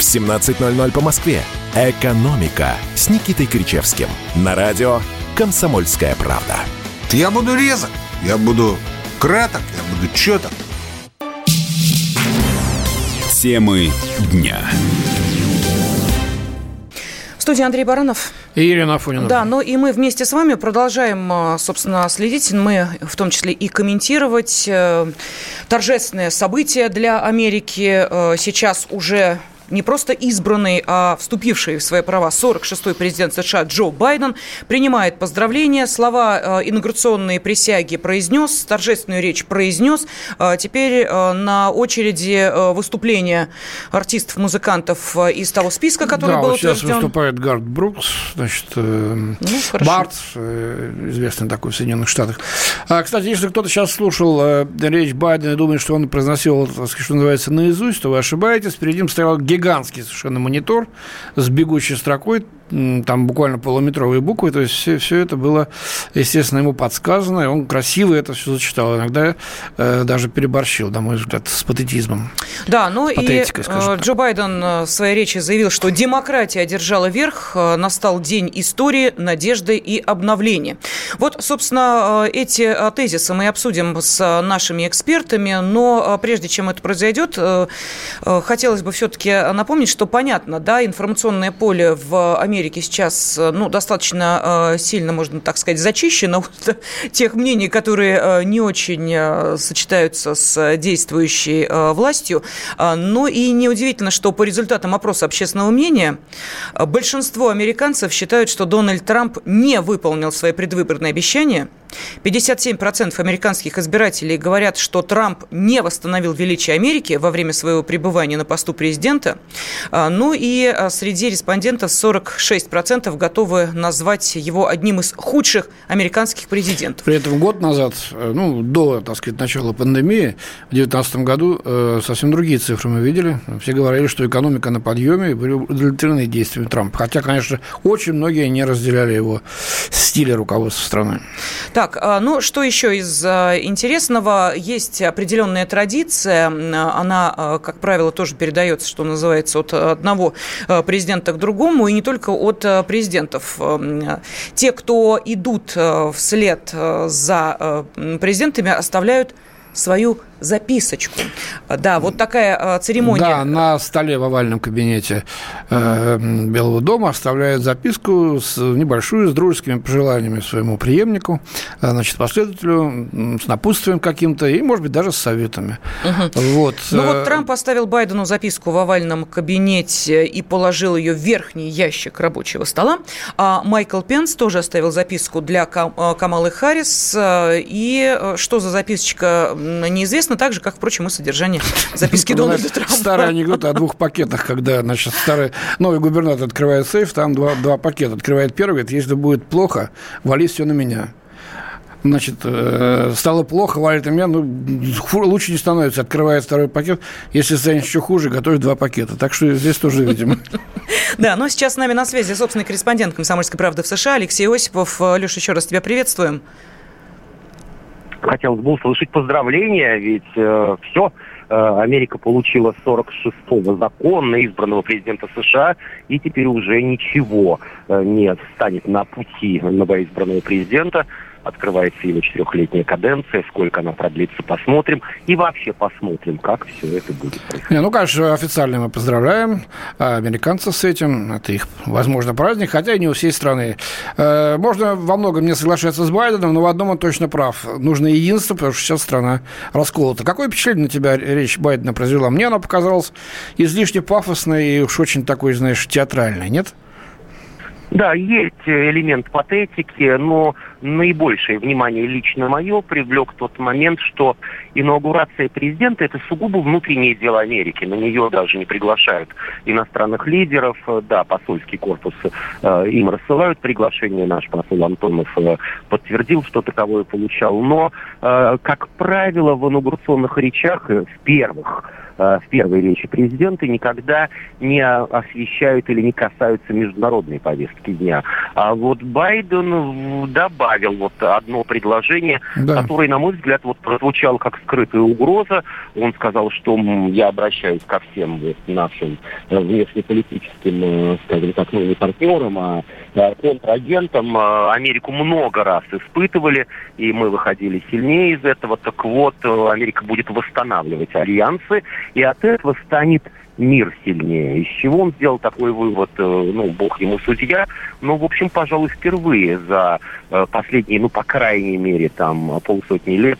в 17.00 по Москве. «Экономика» с Никитой Кричевским. На радио «Комсомольская правда». Я буду резок, я буду краток, я буду четок. Темы дня. В студии Андрей Баранов. И Ирина Афонина. Да, ну и мы вместе с вами продолжаем, а, собственно, следить, мы в том числе и комментировать э, торжественное событие для Америки. Э, сейчас уже не просто избранный, а вступивший в свои права 46-й президент США Джо Байден принимает поздравления, слова э, инаугурационные присяги произнес, торжественную речь произнес. Э, теперь э, на очереди выступления артистов, музыкантов из того списка, который да, был вот сейчас утвержден. выступает Гард Брукс, значит, ну, Барт, известный такой в Соединенных Штатах. А, кстати, если кто-то сейчас слушал речь Байдена и думает, что он произносил, что называется, наизусть, то вы ошибаетесь. Перед ним стоял гигантский совершенно монитор с бегущей строкой, там буквально полуметровые буквы, то есть все, все это было, естественно, ему подсказано, и он красиво это все зачитал, иногда э, даже переборщил, на мой взгляд, с патетизмом. Да, ну и э, Джо Байден э, в своей речи заявил, что демократия одержала верх, э, настал день истории, надежды и обновления. Вот, собственно, эти тезисы мы обсудим с нашими экспертами, но прежде чем это произойдет, хотелось бы все-таки напомнить, что понятно, да, информационное поле в Америке сейчас, ну, достаточно сильно, можно так сказать, зачищено от тех мнений, которые не очень сочетаются с действующей властью. Ну и неудивительно, что по результатам опроса общественного мнения большинство американцев считают, что Дональд Трамп не выполнил свои предвыборные обещания – 57% американских избирателей говорят, что Трамп не восстановил величие Америки во время своего пребывания на посту президента. А, ну и а, среди респондентов 46% готовы назвать его одним из худших американских президентов. При этом год назад, э, ну, до, так сказать, начала пандемии, в 2019 году э, совсем другие цифры мы видели. Все говорили, что экономика на подъеме и были удовлетворены действиями Трампа. Хотя, конечно, очень многие не разделяли его стиля руководства страны. Так, а, ну что еще из а, интересного? Есть определенная традиция, она, а, как правило, тоже передается, что называется, от одного президента к другому, и не только от президентов. Те, кто идут вслед за президентами, оставляют свою записочку. Да, вот такая а, церемония. Да, на столе в овальном кабинете э, Белого дома оставляют записку с небольшую, с дружескими пожеланиями своему преемнику, э, значит, последователю, с напутствием каким-то и, может быть, даже с советами. Угу. Вот. Ну вот э, Трамп оставил Байдену записку в овальном кабинете и положил ее в верхний ящик рабочего стола, а Майкл Пенс тоже оставил записку для Камалы Харрис. И что за записочка, неизвестно Интересно так же, как, впрочем, и содержание записки Дональда Трампа. Старый анекдот о двух пакетах, когда, значит, старый новый губернатор открывает сейф, там два, два пакета. Открывает первый, говорит, если будет плохо, вали все на меня значит, э, стало плохо, валит на меня, ну, лучше не становится. Открывает второй пакет. Если станет еще хуже, готовит два пакета. Так что здесь тоже, видимо. Да, но сейчас с нами на связи собственный корреспондент «Комсомольской правды» в США Алексей Осипов. Леша, еще раз тебя приветствуем хотелось бы услышать поздравления, ведь э, все, э, Америка получила 46-го законно избранного президента США, и теперь уже ничего э, не станет на пути новоизбранного президента открывается его четырехлетняя каденция, сколько она продлится, посмотрим. И вообще посмотрим, как все это будет происходить. Не, ну, конечно, официально мы поздравляем а, американцев с этим. Это их, возможно, праздник, хотя и не у всей страны. Э, можно во многом не соглашаться с Байденом, но в одном он точно прав. Нужно единство, потому что сейчас страна расколота. Какое впечатление на тебя речь Байдена произвела? Мне она показалась излишне пафосной и уж очень такой, знаешь, театральной, нет? Да, есть элемент патетики, но наибольшее внимание лично мое привлек тот момент, что инаугурация президента – это сугубо внутреннее дело Америки. На нее даже не приглашают иностранных лидеров. Да, посольский корпус э, им рассылают приглашение. Наш посол Антонов э, подтвердил, что таковое получал. Но, э, как правило, в инаугурационных речах, э, в первых, в первой речи президента никогда не освещают или не касаются международной повестки дня. А вот Байден добавил вот одно предложение, да. которое, на мой взгляд, вот прозвучало как скрытая угроза. Он сказал, что я обращаюсь ко всем вот нашим э, внешнеполитическим, э, скажем так, ну не партнерам, а контрагентам. Америку много раз испытывали, и мы выходили сильнее из этого. Так вот, Америка будет восстанавливать альянсы, и от этого станет мир сильнее. Из чего он сделал такой вывод, э, ну, бог ему судья, но, в общем, пожалуй, впервые за э, последние, ну, по крайней мере, там, полсотни лет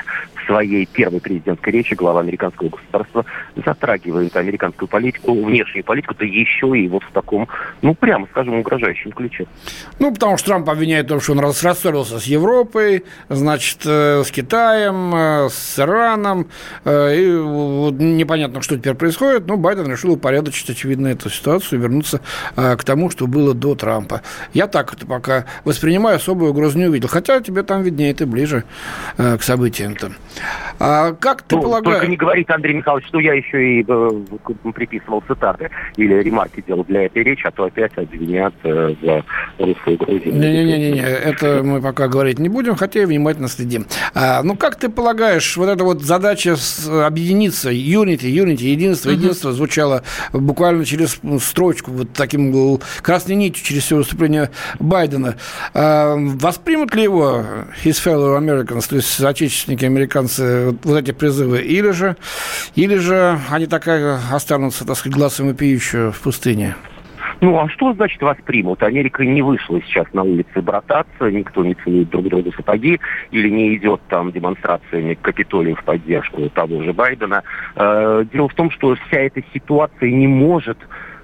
своей первой президентской речи глава американского государства затрагивает американскую политику, внешнюю политику, да еще и вот в таком, ну, прямо скажем, угрожающем ключе. Ну, потому что Трамп обвиняет в том, что он рассорился с Европой, значит, э, с Китаем, э, с Ираном, э, и вот непонятно, что теперь происходит, но Байден решил упорядочить, очевидно, эту ситуацию и вернуться к тому, что было до Трампа. Я так это пока воспринимаю, особую угрозу не увидел, хотя тебе там виднее, ты ближе к событиям-то. А как ты ну, полагаешь... Только не говорит Андрей Михайлович, что я еще и э, приписывал цитаты или ремарки делал для этой речи, а то опять обвинят э, за русскую Грузию. Не-не-не, это мы пока говорить не будем, хотя и внимательно следим. А, ну, как ты полагаешь, вот эта вот задача с, объединиться, unity, unity, единство, uh-huh. единство звучало буквально через строчку, вот таким красной нитью через все выступление Байдена. А, воспримут ли его his fellow Americans, то есть соотечественники американцы американцы вот эти призывы, или же, или же они так останутся, так сказать, глазом вопиющего в пустыне? Ну, а что значит воспримут? Америка не вышла сейчас на улицы брататься, никто не целует друг другу сапоги или не идет там демонстрациями к Капитолию в поддержку того же Байдена. Э, дело в том, что вся эта ситуация не может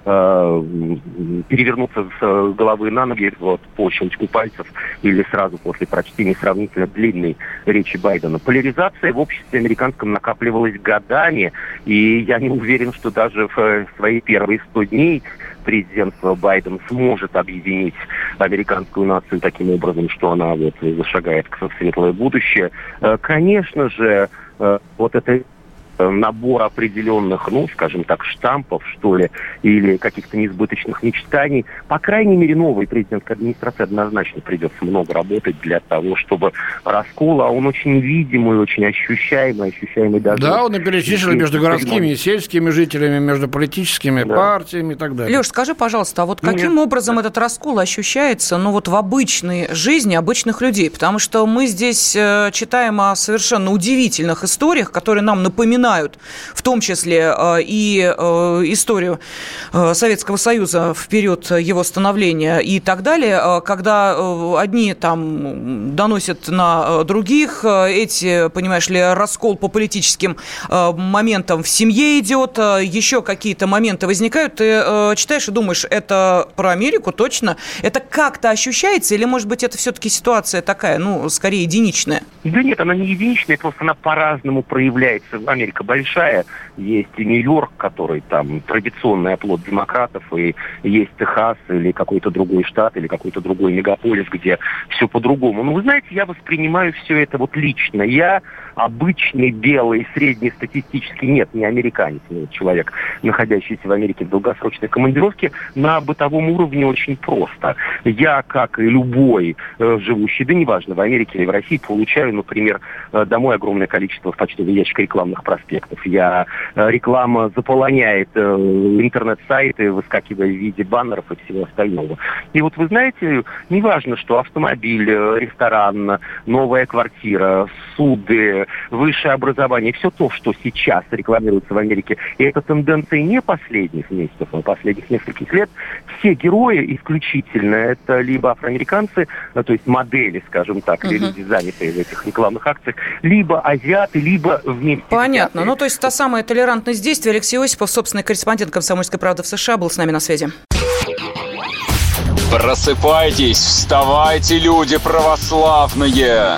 перевернуться с головы на ноги вот, по щелчку пальцев или сразу после прочтения сравнительно длинной речи Байдена. Поляризация в обществе американском накапливалась годами, и я не уверен, что даже в свои первые 100 дней президентства Байден сможет объединить американскую нацию таким образом, что она вот зашагает в светлое будущее. Э, конечно же, э, вот это Э, набор определенных, ну, скажем так, штампов, что ли, или каких-то несбыточных мечтаний. По крайней мере, новой президентской администрации однозначно придется много работать для того, чтобы раскол, а он очень видимый, очень ощущаемый, ощущаемый даже... Да, он и перечислил между городскими и сельскими жителями, между политическими да. партиями и так далее. Леш, скажи, пожалуйста, а вот ну, каким Нет. образом этот раскол ощущается, ну, вот в обычной жизни обычных людей? Потому что мы здесь э, читаем о совершенно удивительных историях, которые нам напоминают напоминают в том числе э, и э, историю э, Советского Союза в период его становления и так далее, когда одни там доносят на других, эти, понимаешь ли, раскол по политическим моментам в семье идет, еще какие-то моменты возникают, ты читаешь и думаешь, это про Америку точно? Это как-то ощущается или, может быть, это все-таки ситуация такая, ну, скорее единичная? Да нет, она не единичная, просто она по-разному проявляется. Америка Америка большая, есть и Нью-Йорк, который там традиционный оплот демократов, и есть Техас или какой-то другой штат, или какой-то другой мегаполис, где все по-другому. Но вы знаете, я воспринимаю все это вот лично. Я обычный белый, среднестатистический, нет, не американец, не человек, находящийся в Америке в долгосрочной командировке, на бытовом уровне очень просто. Я, как и любой э, живущий, да неважно, в Америке или в России, получаю, например, э, домой огромное количество в почтовый ящик рекламных проспектов. Я, э, реклама заполоняет э, интернет-сайты, выскакивая в виде баннеров и всего остального. И вот вы знаете, неважно, что автомобиль, э, ресторан, новая квартира, суды, высшее образование, все то, что сейчас рекламируется в Америке, и это тенденция не последних месяцев, а последних нескольких лет, все герои исключительно это либо афроамериканцы, ну, то есть модели, скажем так, uh-huh. люди, занятые в этих рекламных акциях, либо азиаты, либо вместе Понятно. Ну, то есть та самая толерантность действий. Алексей Осипов, собственный корреспондент «Комсомольской правды» в США, был с нами на связи. Просыпайтесь, вставайте, люди православные!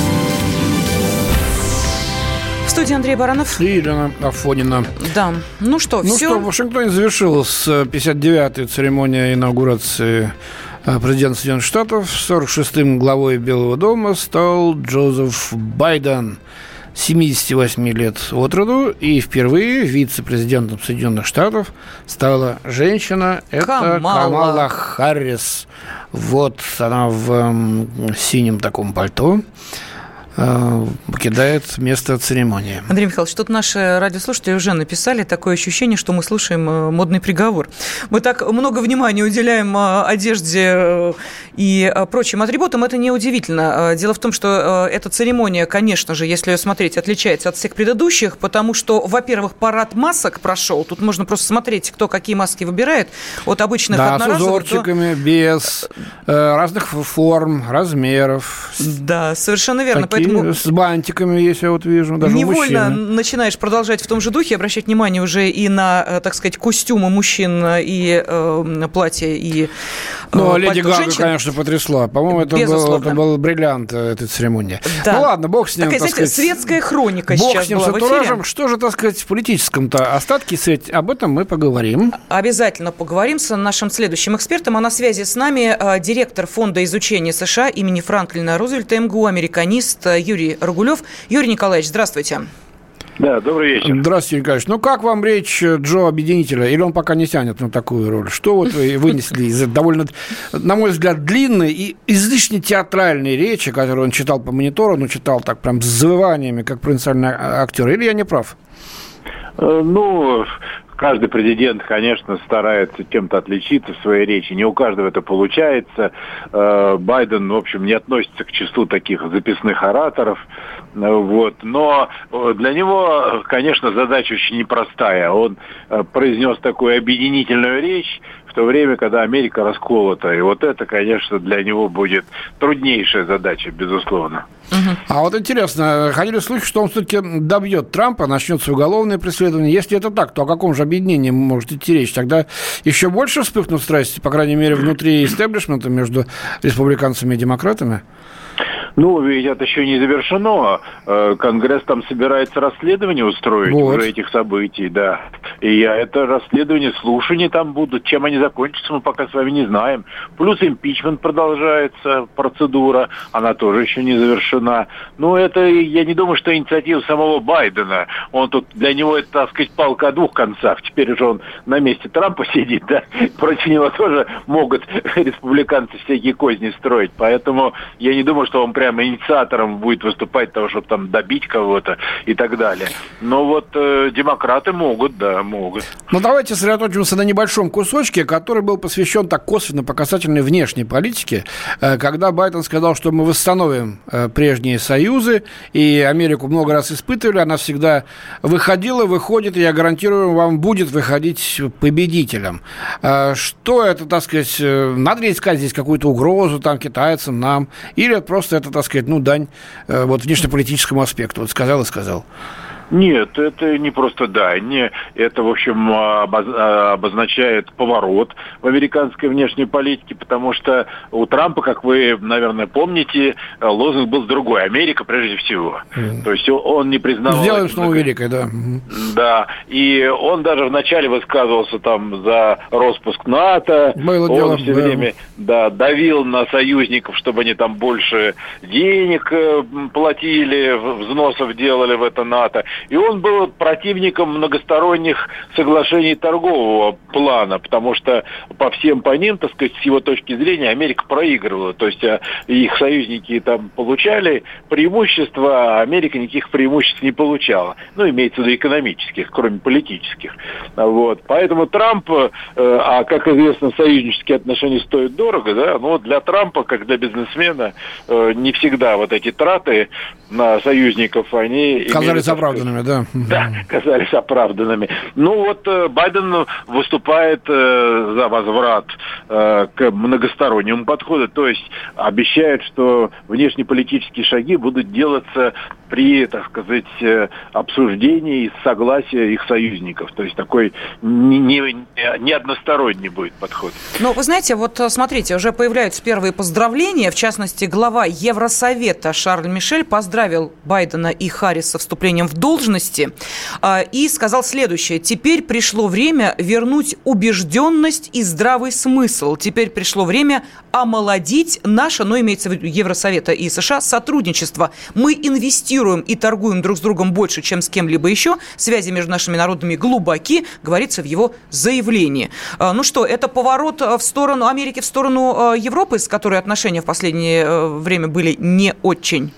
В студии Андрей Баранов. И Елена Афонина. Да. Ну что, Ну все. что, в Вашингтоне завершилась э, 59-я церемония инаугурации э, президента Соединенных Штатов. 46-м главой Белого дома стал Джозеф Байден. 78 лет от роду, и впервые вице-президентом Соединенных Штатов стала женщина. Это Камала. Камала Харрис. Вот она в синем таком пальто э, покидает место церемонии. Андрей Михайлович, тут наши радиослушатели уже написали такое ощущение, что мы слушаем э, модный приговор. Мы так много внимания уделяем э, одежде э, и э, прочим атрибутам, это неудивительно. Э, Дело в том, что э, эта церемония, конечно же, если ее смотреть, отличается от всех предыдущих, потому что, во-первых, парад масок прошел. Тут можно просто смотреть, кто какие маски выбирает. От обычных Да, с одноразовых до- узорчиками, без э, разных форм, размеров. Да, совершенно верно. Такие Поэтому С бантиками есть, я вот вижу, даже Невольно мужчин. начинаешь продолжать в том же духе, обращать внимание уже и на, э, так сказать, костюмы мужчин, и э, платья, и э, Ну, Леди пальто Гага, женщин. конечно, потрясла. По-моему, это был, это был бриллиант э, этой церемонии. Да. Ну ладно, бог с ним, Такая, так знаете, сказать. светская хроника Бог сейчас с ним, была с антуражем. Что же, так сказать, в политическом-то остатке сеть? Об этом мы поговорим. Обязательно поговорим с нашим следующим экспертом. А на связи с нами э, директор Фонда изучения США имени Франклина Рузвельта МГУ, американист э, Юрий Рогулев. Юрий Николаевич, здравствуйте. Да, добрый вечер. Здравствуйте, Николаевич. Ну, как вам речь э, Джо Объединителя? Или он пока не тянет на такую роль? Что вот вы вынесли из довольно, на мой взгляд, длинной и излишне театральной речи, которую он читал по монитору, ну, читал так прям с завываниями, как провинциальный а- актер? Или я не прав? Э, Ну, каждый президент, конечно, старается чем-то отличиться в своей речи. Не у каждого это получается. Э, Байден, в общем, не относится к числу таких записных ораторов. Э, Вот. Но э, для него, конечно, задача очень непростая. Он произнес такую объединительную речь в то время, когда Америка расколота. И вот это, конечно, для него будет труднейшая задача, безусловно. А вот интересно, ходили слухи, что он все-таки добьет Трампа, начнется уголовное преследование. Если это так, то о каком же объединении может идти речь? Тогда еще больше вспыхнут страсти, по крайней мере, внутри истеблишмента между республиканцами и демократами? Ну, ведь это еще не завершено. Э, Конгресс там собирается расследование устроить Вот. уже этих событий, да. И я- это расследование, слушания там будут. Чем они закончатся, мы пока с вами не знаем. Плюс импичмент продолжается, процедура, она тоже еще не завершена. Ну, это, я не думаю, что инициатива самого Байдена. Он тут, для него это, так сказать, палка о двух концах. Теперь уже он на месте Трампа сидит, да. Против него тоже могут республиканцы всякие козни строить. Поэтому я не думаю, что он прямо инициатором будет выступать того, чтобы там добить кого-то и так далее. Но вот э, демократы могут, да, могут. Ну, давайте сосредоточимся на небольшом кусочке, который был посвящен так косвенно по касательной внешней политике, э, когда Байден сказал, что мы восстановим э, прежние союзы, и Америку много раз испытывали, она всегда выходила, выходит, и я гарантирую, вам будет выходить победителем. Э, Что это, так сказать, э, надо ли искать здесь какую-то угрозу там китайцам, нам, или просто это, так сказать, ну, дань э, вот внешнеполитическому аспекту, вот сказал и сказал. Нет, это не просто да, не, это, в общем, обоз- обозначает поворот в американской внешней политике, потому что у Трампа, как вы, наверное, помните, лозунг был другой. Америка прежде всего. То есть он не признавал... Сделаем снова великой, да. Да, и он даже вначале высказывался там за распуск НАТО. Было он дело, все да. время да, давил на союзников, чтобы они там больше денег э, платили, взносов делали в это НАТО. И он был противником многосторонних соглашений торгового плана, потому что по всем по ним, так сказать, с его точки зрения, Америка проигрывала. То есть а, их союзники там получали преимущества, а Америка никаких преимуществ не получала. Ну, имеется в виду экономических, кроме политических. Вот. Поэтому Трамп, э, а как известно, союзнические отношения стоят дорого, да, но для Трампа, как для бизнесмена, э, не всегда вот эти траты на союзников, они... Казались имели, оправданными, да. Да, казались оправданными. Ну вот э, Байден выступает за возврат к многостороннему подходу, то есть обещает, что внешнеполитические шаги будут делаться при, так сказать, обсуждении и согласия их союзников. То есть такой не, не, не односторонний будет подход. Ну, вы знаете, вот смотрите, уже появляются первые поздравления. В частности, глава Евросовета Шарль Мишель поздравил Байдена и Харриса с вступлением в должности а, и сказал следующее. Теперь пришло время вернуть убежденность и здравый смысл. Теперь пришло время омолодить наше, но имеется в виду Евросовета и США, сотрудничество. Мы инвестируем и торгуем друг с другом больше, чем с кем-либо еще. Связи между нашими народами глубоки, говорится в его заявлении. А, ну что, это поворот в сторону Америки, в сторону Европы, с которой отношения в последнее э, время были не очень?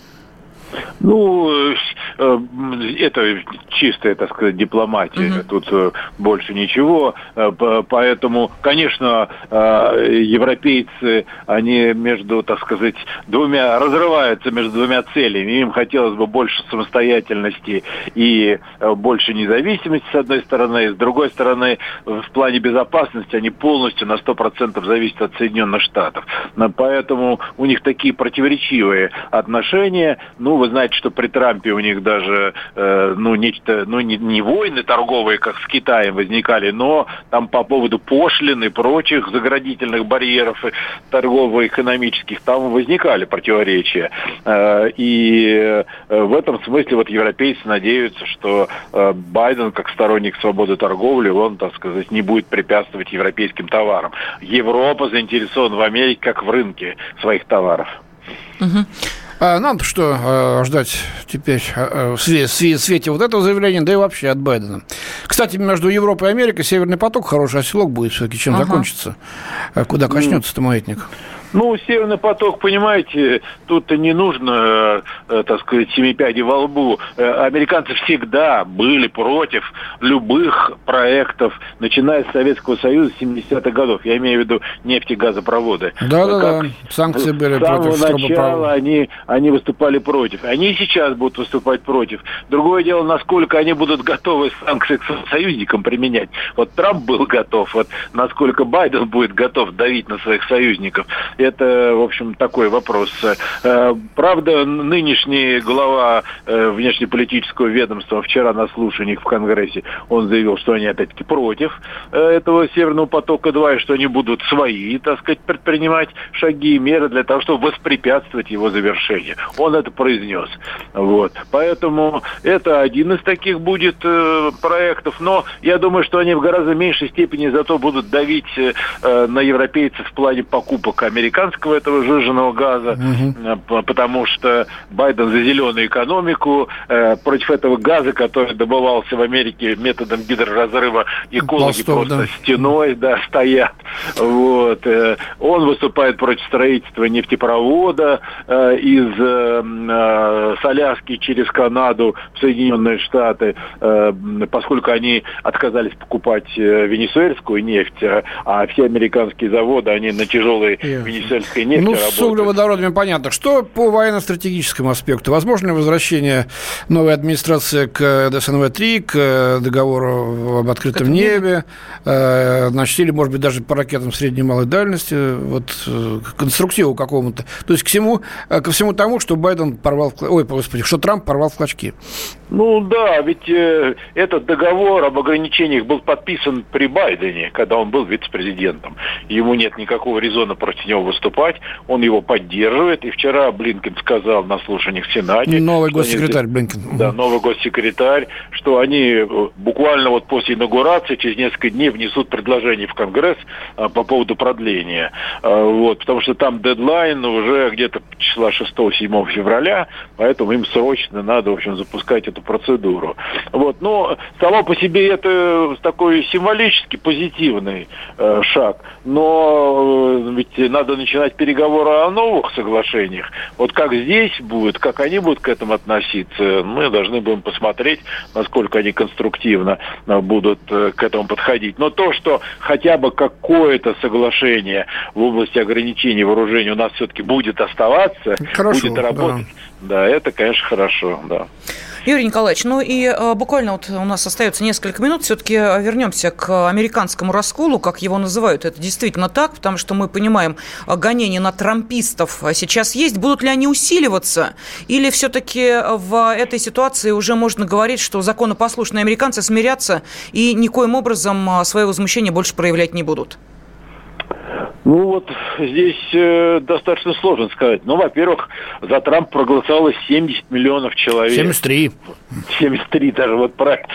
Ну, э, это чистая, так сказать, дипломатия. Угу. Тут э, больше ничего. Э, поэтому, конечно, европейцы, они между, так сказать, двумя, разрываются между двумя целями. Им хотелось бы больше самостоятельности и больше независимости, с одной стороны. И с другой стороны, в плане безопасности они полностью на 100% зависят от Соединенных Штатов. Поэтому у них такие противоречивые отношения. Ну, вы знаете, что при Трампе у них даже, э, ну, нечто, ну, не, не войны торговые, как с Китаем возникали, но там по поводу пошлин и прочих заградительных барьеров торгово-экономических там возникали противоречия. Э, и э, в этом смысле вот европейцы надеются, что э, Байден, как сторонник свободы торговли, он, так сказать, не будет препятствовать европейским товарам. Европа заинтересована в Америке как в рынке своих товаров. Угу. А нам что а, ждать теперь а, в свете вот этого заявления, да и вообще от Байдена? Кстати, между Европой и Америкой Северный поток хороший оселок будет все-таки, чем ага. закончится. Куда коснется-то маятник? Ну, Северный поток, понимаете, тут не нужно, э, так сказать, семипяди во лбу. Э, американцы всегда были против любых проектов, начиная с Советского Союза 70-х годов. Я имею в виду нефтегазопроводы. Да-да-да, санкции были против С самого начала они, они выступали против. Они и сейчас будут выступать против. Другое дело, насколько они будут готовы санкции к союзникам применять. Вот Трамп был готов, вот насколько Байден будет готов давить на своих союзников – это, в общем, такой вопрос. Э, правда, нынешний глава э, внешнеполитического ведомства вчера на слушаниях в Конгрессе, он заявил, что они опять-таки против э, этого Северного потока-2, и что они будут свои, так сказать, предпринимать шаги и меры для того, чтобы воспрепятствовать его завершению. Он это произнес. Вот. Поэтому это один из таких будет проектов, но я думаю, что они в гораздо меньшей степени зато будут давить на европейцев в плане покупок американцев американского этого жиженного газа, угу. потому что Байден за зеленую экономику, э, против этого газа, который добывался в Америке методом гидроразрыва, экологи Пластов, просто да. стеной да, стоят. Вот. Э, он выступает против строительства нефтепровода э, из э, э, Соляски через Канаду в Соединенные Штаты, э, поскольку они отказались покупать э, венесуэльскую нефть, а все американские заводы, они на тяжелые yeah сельской нефти Ну, с углеводородами понятно. Что по военно-стратегическому аспекту? Возможно ли возвращение новой администрации к ДСНВ-3, к договору об открытом Как небе, э, значит, или, может быть, даже по ракетам средней и малой дальности, вот, э, к конструктиву какому-то. То есть к всему, э, ко всему тому, что Байден порвал, ой, господи, что Трамп порвал в клочки. Ну да, ведь э, этот договор об ограничениях был подписан при Байдене, когда он был вице-президентом. Ему нет никакого резона против него выступать, он его поддерживает. И вчера Блинкен сказал на слушаниях в Сенате... Новый госсекретарь они, Блинкен. Да, новый госсекретарь, что они э, буквально вот после инаугурации через несколько дней внесут предложение в Конгресс а, по поводу продления. А, вот, потому что там дедлайн уже где-то числа 6-7 февраля, поэтому им срочно надо, в общем, запускать эту процедуру. Вот. Но само по себе это такой символически позитивный э, шаг. Но э, ведь надо начинать переговоры о новых соглашениях. Вот как здесь будет, как они будут к этому относиться, мы должны будем посмотреть, насколько они конструктивно э, будут э, к этому подходить. Но то, что хотя бы какое-то соглашение в области ограничений вооружений у нас все-таки будет оставаться, Хорошо, будет работать, да. да, это, конечно, хорошо, да. Юрий Николаевич, ну и э, буквально вот у нас остается несколько минут. Все-таки э, вернемся к американскому расколу, как его называют. Это действительно так, потому что мы понимаем, э, гонения на трампистов сейчас есть. Будут ли они усиливаться? Или все-таки в этой ситуации уже можно говорить, что законопослушные американцы смирятся и никоим образом свое возмущение больше проявлять не будут? Ну вот здесь э, достаточно сложно сказать. Ну, во-первых, за Трамп проголосовало 70 миллионов человек. 73. 73 даже, вот правильно.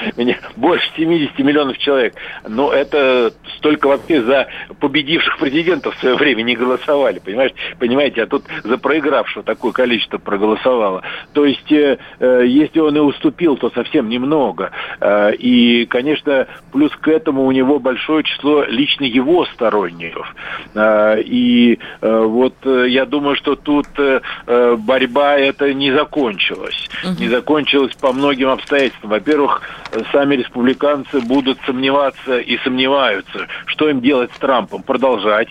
Больше 70 миллионов человек. Но это столько вообще за победивших президентов в свое время не голосовали, понимаешь? Понимаете, а тут за проигравшего такое количество проголосовало. То есть, э, э, если он и уступил, то совсем немного. Э, и, конечно, плюс к этому у него большое число лично его сторонников. А, и э, вот э, я думаю, что тут э, борьба это не закончилась. Угу. Не закончилась по многим обстоятельствам. Во-первых, сами республиканцы будут сомневаться и сомневаются, что им делать с Трампом. Продолжать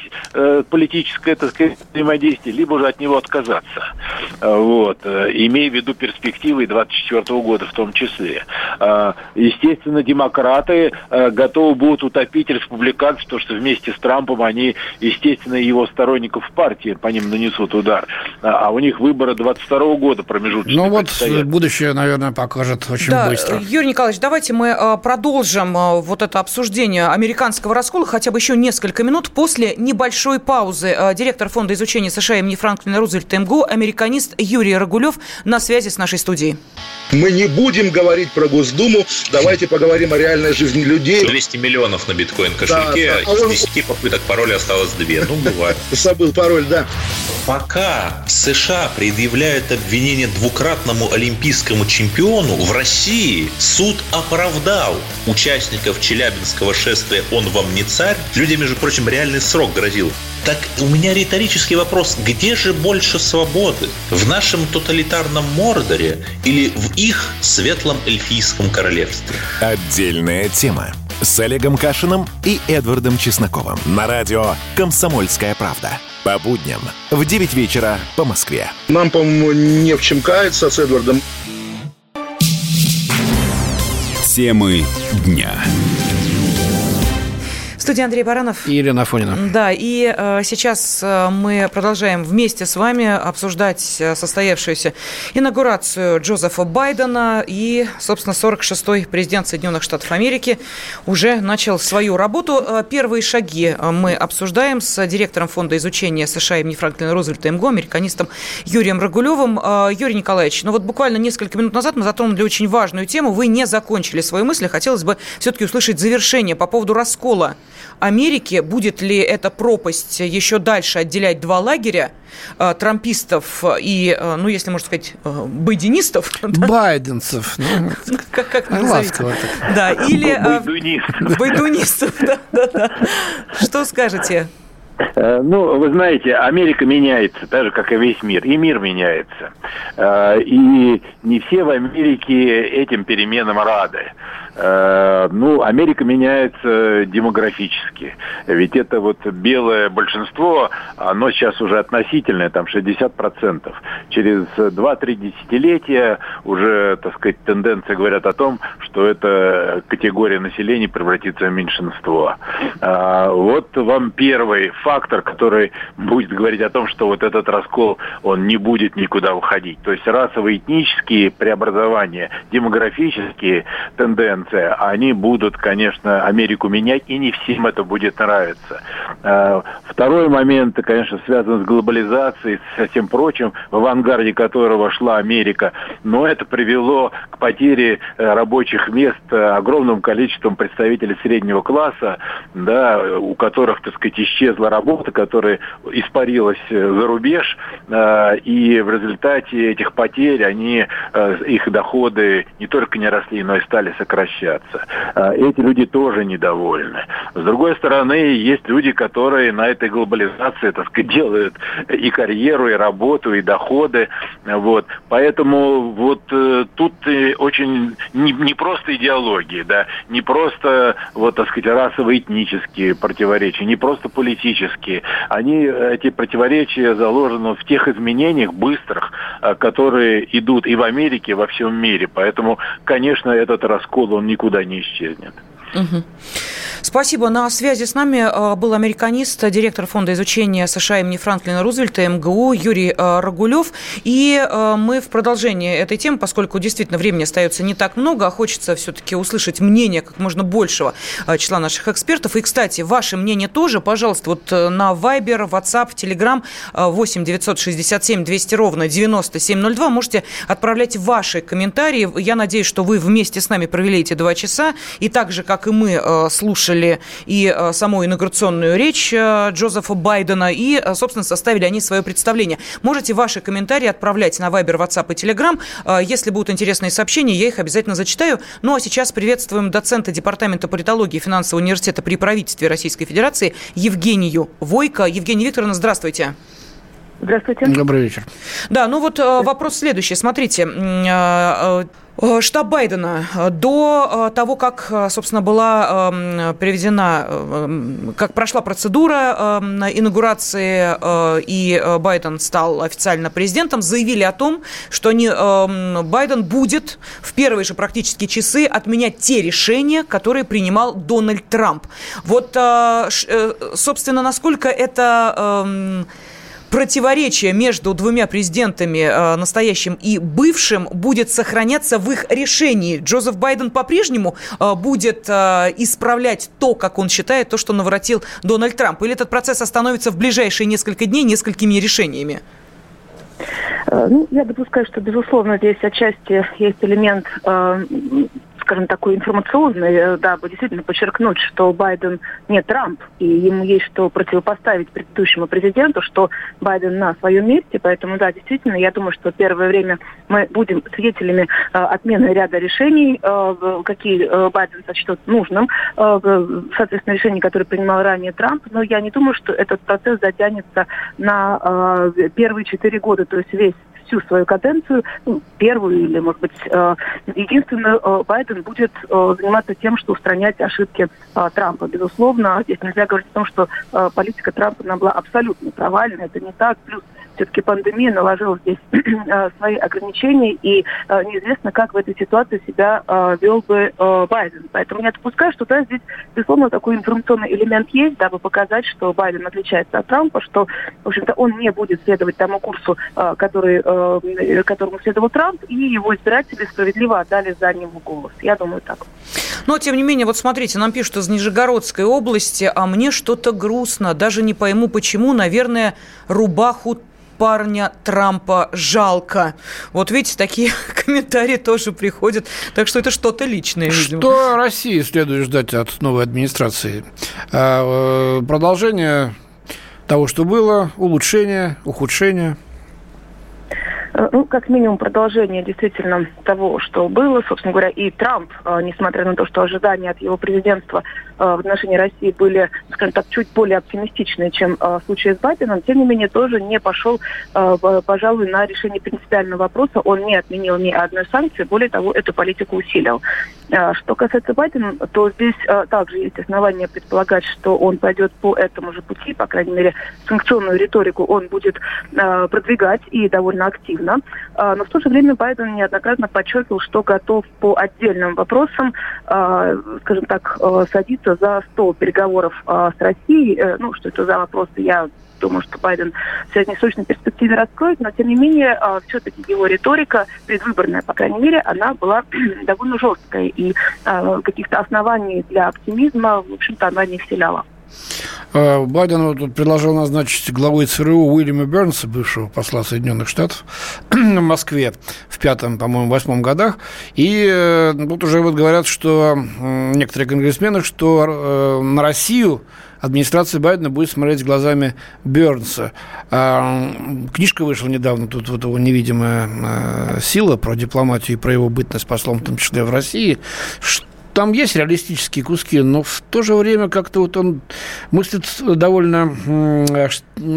политическое так сказать, взаимодействие, либо же от него отказаться. Вот. Имея в виду перспективы 2024 года в том числе. А, естественно, демократы готовы будут утопить республиканцев, потому что вместе с Трампом они, естественно, его сторонников в партии по ним нанесут удар. А, а у них выборы 22 года промежуточные. Ну вот стоят. будущее, наверное, покажет очень да, быстро. Юрий Николаевич, давайте мы а, продолжим а, вот это обсуждение американского раскола хотя бы еще несколько минут после небольшой паузы. Директор Фонда изучения США имени Франклина Рузвельта МГУ, американист Юрий Рагулев на связи с нашей студией. Мы не будем говорить про Госдуму, давайте поговорим о реальной жизни людей. 200 миллионов на биткоин кошельке, да, да. из 10 попыток пароля осталось 2. Ну, бывает. Забыл пароль, да. Пока США предъявляют обвинение двукратному олимпийскому чемпиону, в России суд оправдал участников Челябинского шествия «Он вам не царь». Людям, между прочим, реальный срок грозил. Так у меня риторический вопрос, где же больше свободы? В нашем тоталитарном Мордоре или в их светлом эльфийском королевстве? Отдельная тема с Олегом Кашиным и Эдвардом Чесноковым на радио «Комсомольская правда». По будням в 9 вечера по Москве. Нам, по-моему, не в чем каяться с Эдвардом. Темы дня студии Андрей Баранов. И Елена Афонина. Да, и э, сейчас э, мы продолжаем вместе с вами обсуждать э, состоявшуюся инаугурацию Джозефа Байдена. И, собственно, 46-й президент Соединенных Штатов Америки уже начал свою работу. Э, первые шаги мы обсуждаем с директором Фонда изучения США имени Франклина Рузвельта МГО, американистом Юрием Рагулевым. Юрий Николаевич, ну вот буквально несколько минут назад мы затронули очень важную тему. Вы не закончили свои мысли. Хотелось бы все-таки услышать завершение по поводу раскола Америки. Будет ли эта пропасть еще дальше отделять два лагеря, э, трампистов и, э, ну, если можно сказать, э, байденистов? Байденцев. Ну, как, как ласково так. Да, или... Байдунистов. Байдунистов, да, да, да. Что скажете? Ну, вы знаете, Америка меняется, так же, как и весь мир. И мир меняется. И не все в Америке этим переменам рады. Э, ну, Америка меняется демографически. Ведь это вот белое большинство, оно сейчас уже относительное, там 60%. Через 2-3 десятилетия уже, так сказать, тенденции говорят о том, что эта категория населения превратится в меньшинство. А, вот вам первый фактор, который будет говорить о том, что вот этот раскол, он не будет никуда уходить. То есть расово-этнические преобразования, демографические тенденции, республиканцы, они будут, конечно, Америку менять, и не всем это будет нравиться. Э, второй момент, конечно, связан с глобализацией, со всем прочим, в авангарде которого шла Америка. Но это привело к потере э, рабочих мест огромным количеством представителей среднего класса, да, у которых, так сказать, исчезла работа, которая испарилась за рубеж, и в результате этих потерь они, их доходы не только не росли, но и стали сокращаться. А, эти люди тоже недовольны. С другой стороны, есть люди, которые на этой глобализации, так сказать, делают и карьеру, и работу, и доходы. Вот. Поэтому вот э, тут э, очень не, не просто идеологии, да, не просто, вот, так сказать, расово-этнические противоречия, не просто политические. Они, эти противоречия заложены в тех изменениях быстрых, э, которые идут и в Америке, и во всем мире. Поэтому, конечно, этот раскол, он никуда не исчезнет. Угу. Спасибо. На связи с нами э, был американист, директор Фонда изучения США имени Франклина Рузвельта МГУ Юрий э, Рагулев. И э, мы в продолжении этой темы, поскольку действительно времени остается не так много, а хочется все-таки услышать мнение как можно большего числа наших экспертов. И, кстати, ваше мнение тоже, пожалуйста, вот на Viber, WhatsApp, Telegram 8 967 200 ровно 9702 можете отправлять ваши комментарии. Я надеюсь, что вы вместе с нами провели эти два часа. И так же, как и мы, слушали слушали и э, саму инаугурационную речь э, Джозефа Байдена, и, э, собственно, составили они свое представление. Можете ваши комментарии отправлять на Viber, WhatsApp и Telegram. Если будут интересные сообщения, я их обязательно зачитаю. Ну, а сейчас приветствуем доцента Департамента политологии финансового университета при правительстве Российской Федерации Евгению Войко. Евгения Викторовна, здравствуйте. Здравствуйте. Добрый вечер. Да, ну вот вопрос следующий. Смотрите, штаб Байдена э, до э, того, как, собственно, была эм, переведена, как прошла процедура эм, инаугурации, и Байден стал официально президентом, заявили о том, что они, эм, Байден будет в первые же практически часы отменять те решения, которые принимал Дональд Трамп. Вот, собственно, насколько это противоречие между двумя президентами, э, настоящим и бывшим, будет сохраняться в их решении. Джозеф Байден по-прежнему э, будет э, исправлять то, как он считает, то, что наворотил Дональд Трамп? Или этот процесс остановится в ближайшие несколько дней несколькими решениями? Ну, я допускаю, что, безусловно, здесь отчасти есть элемент скажем, такой информационный, э, дабы действительно подчеркнуть, что Байден не Трамп, и ему есть что противопоставить предыдущему президенту, что Байден на своем месте. Поэтому, да, действительно, я думаю, что первое время мы будем свидетелями э, отмены ряда решений, э, какие э, Байден сочтет нужным, э, соответственно, решений, которые принимал ранее Трамп. Но я не думаю, что этот процесс затянется на э, первые четыре года, то есть весь всю свою каденцию, ну, первую или, может быть, э, единственную, э, Байден будет э, заниматься тем, что устранять ошибки Трампа. Безусловно, здесь нельзя говорить о том, что политика Трампа была абсолютно провальна. Это не так. Плюс все-таки пандемия наложила здесь э, свои ограничения, и э, неизвестно, как в этой ситуации себя э, вел бы Байден. Поэтому я допускаю, что да, здесь, безусловно, такой информационный элемент есть, дабы показать, что Байден отличается от Трампа, что, в общем-то, он не будет следовать тому курсу, который, которому следовал Трамп, и его избиратели справедливо отдали за него голос. Я думаю так. Но, тем не менее, вот смотрите, нам пишут из Нижегородской области, а мне что-то грустно, даже не пойму почему, наверное, рубаху парня Трампа жалко. Вот видите, такие комментарии тоже приходят. Так что это что-то личное, видимо. Что России следует ждать от новой администрации? А, э, продолжение того, что было, улучшение, ухудшение – Э, ну, как минимум, продолжение действительно того, что было. Собственно говоря, и Трамп, э, несмотря на то, что ожидания от его президентства в отношении России были, скажем так, чуть более оптимистичные, чем в случае с Байденом, тем не менее, тоже не пошел, пожалуй, на решение принципиального вопроса. Он не отменил ни одной санкции, более того, эту политику усилил. Что касается Байдена, то здесь также есть основания предполагать, что он пойдет по этому же пути, по крайней мере, санкционную риторику он будет продвигать и довольно активно но в то же время Байден неоднократно подчеркивал, что готов по отдельным вопросам, а, скажем так, а, садиться за стол переговоров с Россией. Э, ну, что это за вопросы, я думаю, что Байден в среднесрочной перспективе раскроет, но тем не менее все-таки его риторика, предвыборная, по крайней мере, она была довольно жесткой, и каких-то оснований для оптимизма, в общем-то, она не вселяла. А, Байден тут предложил назначить главой ЦРУ Уильяма Бернса, бывшего посла Соединенных Штатов, в Москве в пятом, по-моему, восьмом годах. И э, тут уже вот говорят, что некоторые конгрессмены, что э, на Россию администрация Байдена будет смотреть глазами Бернса. А, книжка вышла недавно, тут вот его невидимая э, сила про дипломатию и про его бытность послом, в том числе в России. Там есть реалистические куски, но в то же время как-то вот он мыслит довольно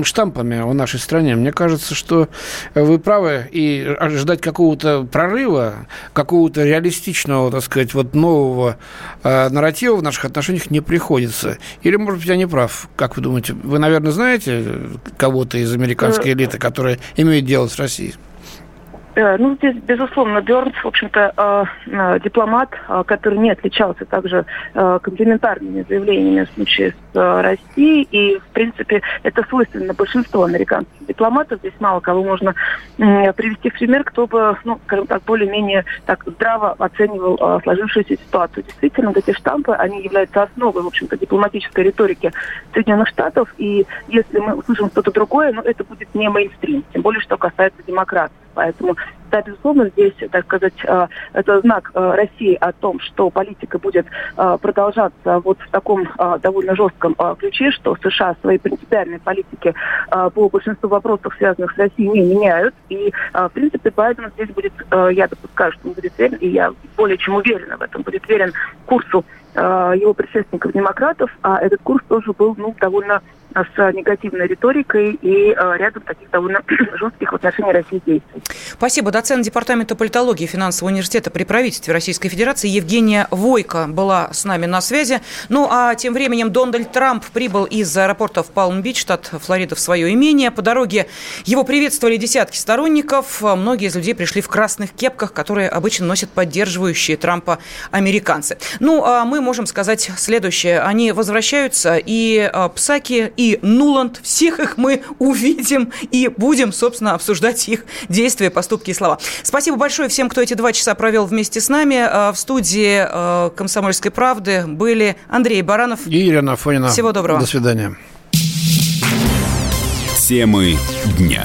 штампами о нашей стране. Мне кажется, что вы правы, и ожидать какого-то прорыва, какого-то реалистичного, так сказать, вот нового э, нарратива в наших отношениях не приходится. Или, может быть, я не прав. Как вы думаете? Вы, наверное, знаете кого-то из американской э, элиты, которая имеет дело с Россией? Э, ну, здесь, безусловно, Бернс, в общем-то, э, э, дипломат, который не отличался также комплементарными заявлениями в случае с Россией. И, в принципе, это свойственно большинству американских дипломатов. Здесь мало кого можно привести в пример, кто бы, ну, скажем так, более-менее так здраво оценивал сложившуюся ситуацию. Действительно, эти штампы, они являются основой, в общем-то, дипломатической риторики Соединенных Штатов. И если мы услышим что-то другое, ну, это будет не мейнстрим, тем более, что касается демократов. Поэтому, да, безусловно, здесь, так сказать, э, это знак э, России о том, что политика будет э, продолжаться вот в таком довольно жестком ключе, что США свои принципиальные политики по большинству вопросов, связанных с Россией, не меняют. И, в принципе, Байден здесь будет, я допускаю, что он будет верен, и я более чем уверена в этом, будет верен курсу его предшественников демократов, а этот курс тоже был ну, довольно с негативной риторикой и э, рядом таких довольно жестких в отношении России действий. Спасибо. Доцент Департамента политологии финансового университета при правительстве Российской Федерации Евгения Войко была с нами на связи. Ну а тем временем Дональд Трамп прибыл из аэропорта в Палм-Бич, штат Флорида, в свое имение. По дороге его приветствовали десятки сторонников. Многие из людей пришли в красных кепках, которые обычно носят поддерживающие Трампа американцы. Ну, а мы можем сказать следующее. Они возвращаются, и Псаки, и Нуланд. Всех их мы увидим и будем, собственно, обсуждать их действия, поступки и слова. Спасибо большое всем, кто эти два часа провел вместе с нами. Э, в студии э, «Комсомольской правды» были Андрей Баранов и Ирина Фонина. Всего доброго. До свидания. Темы дня.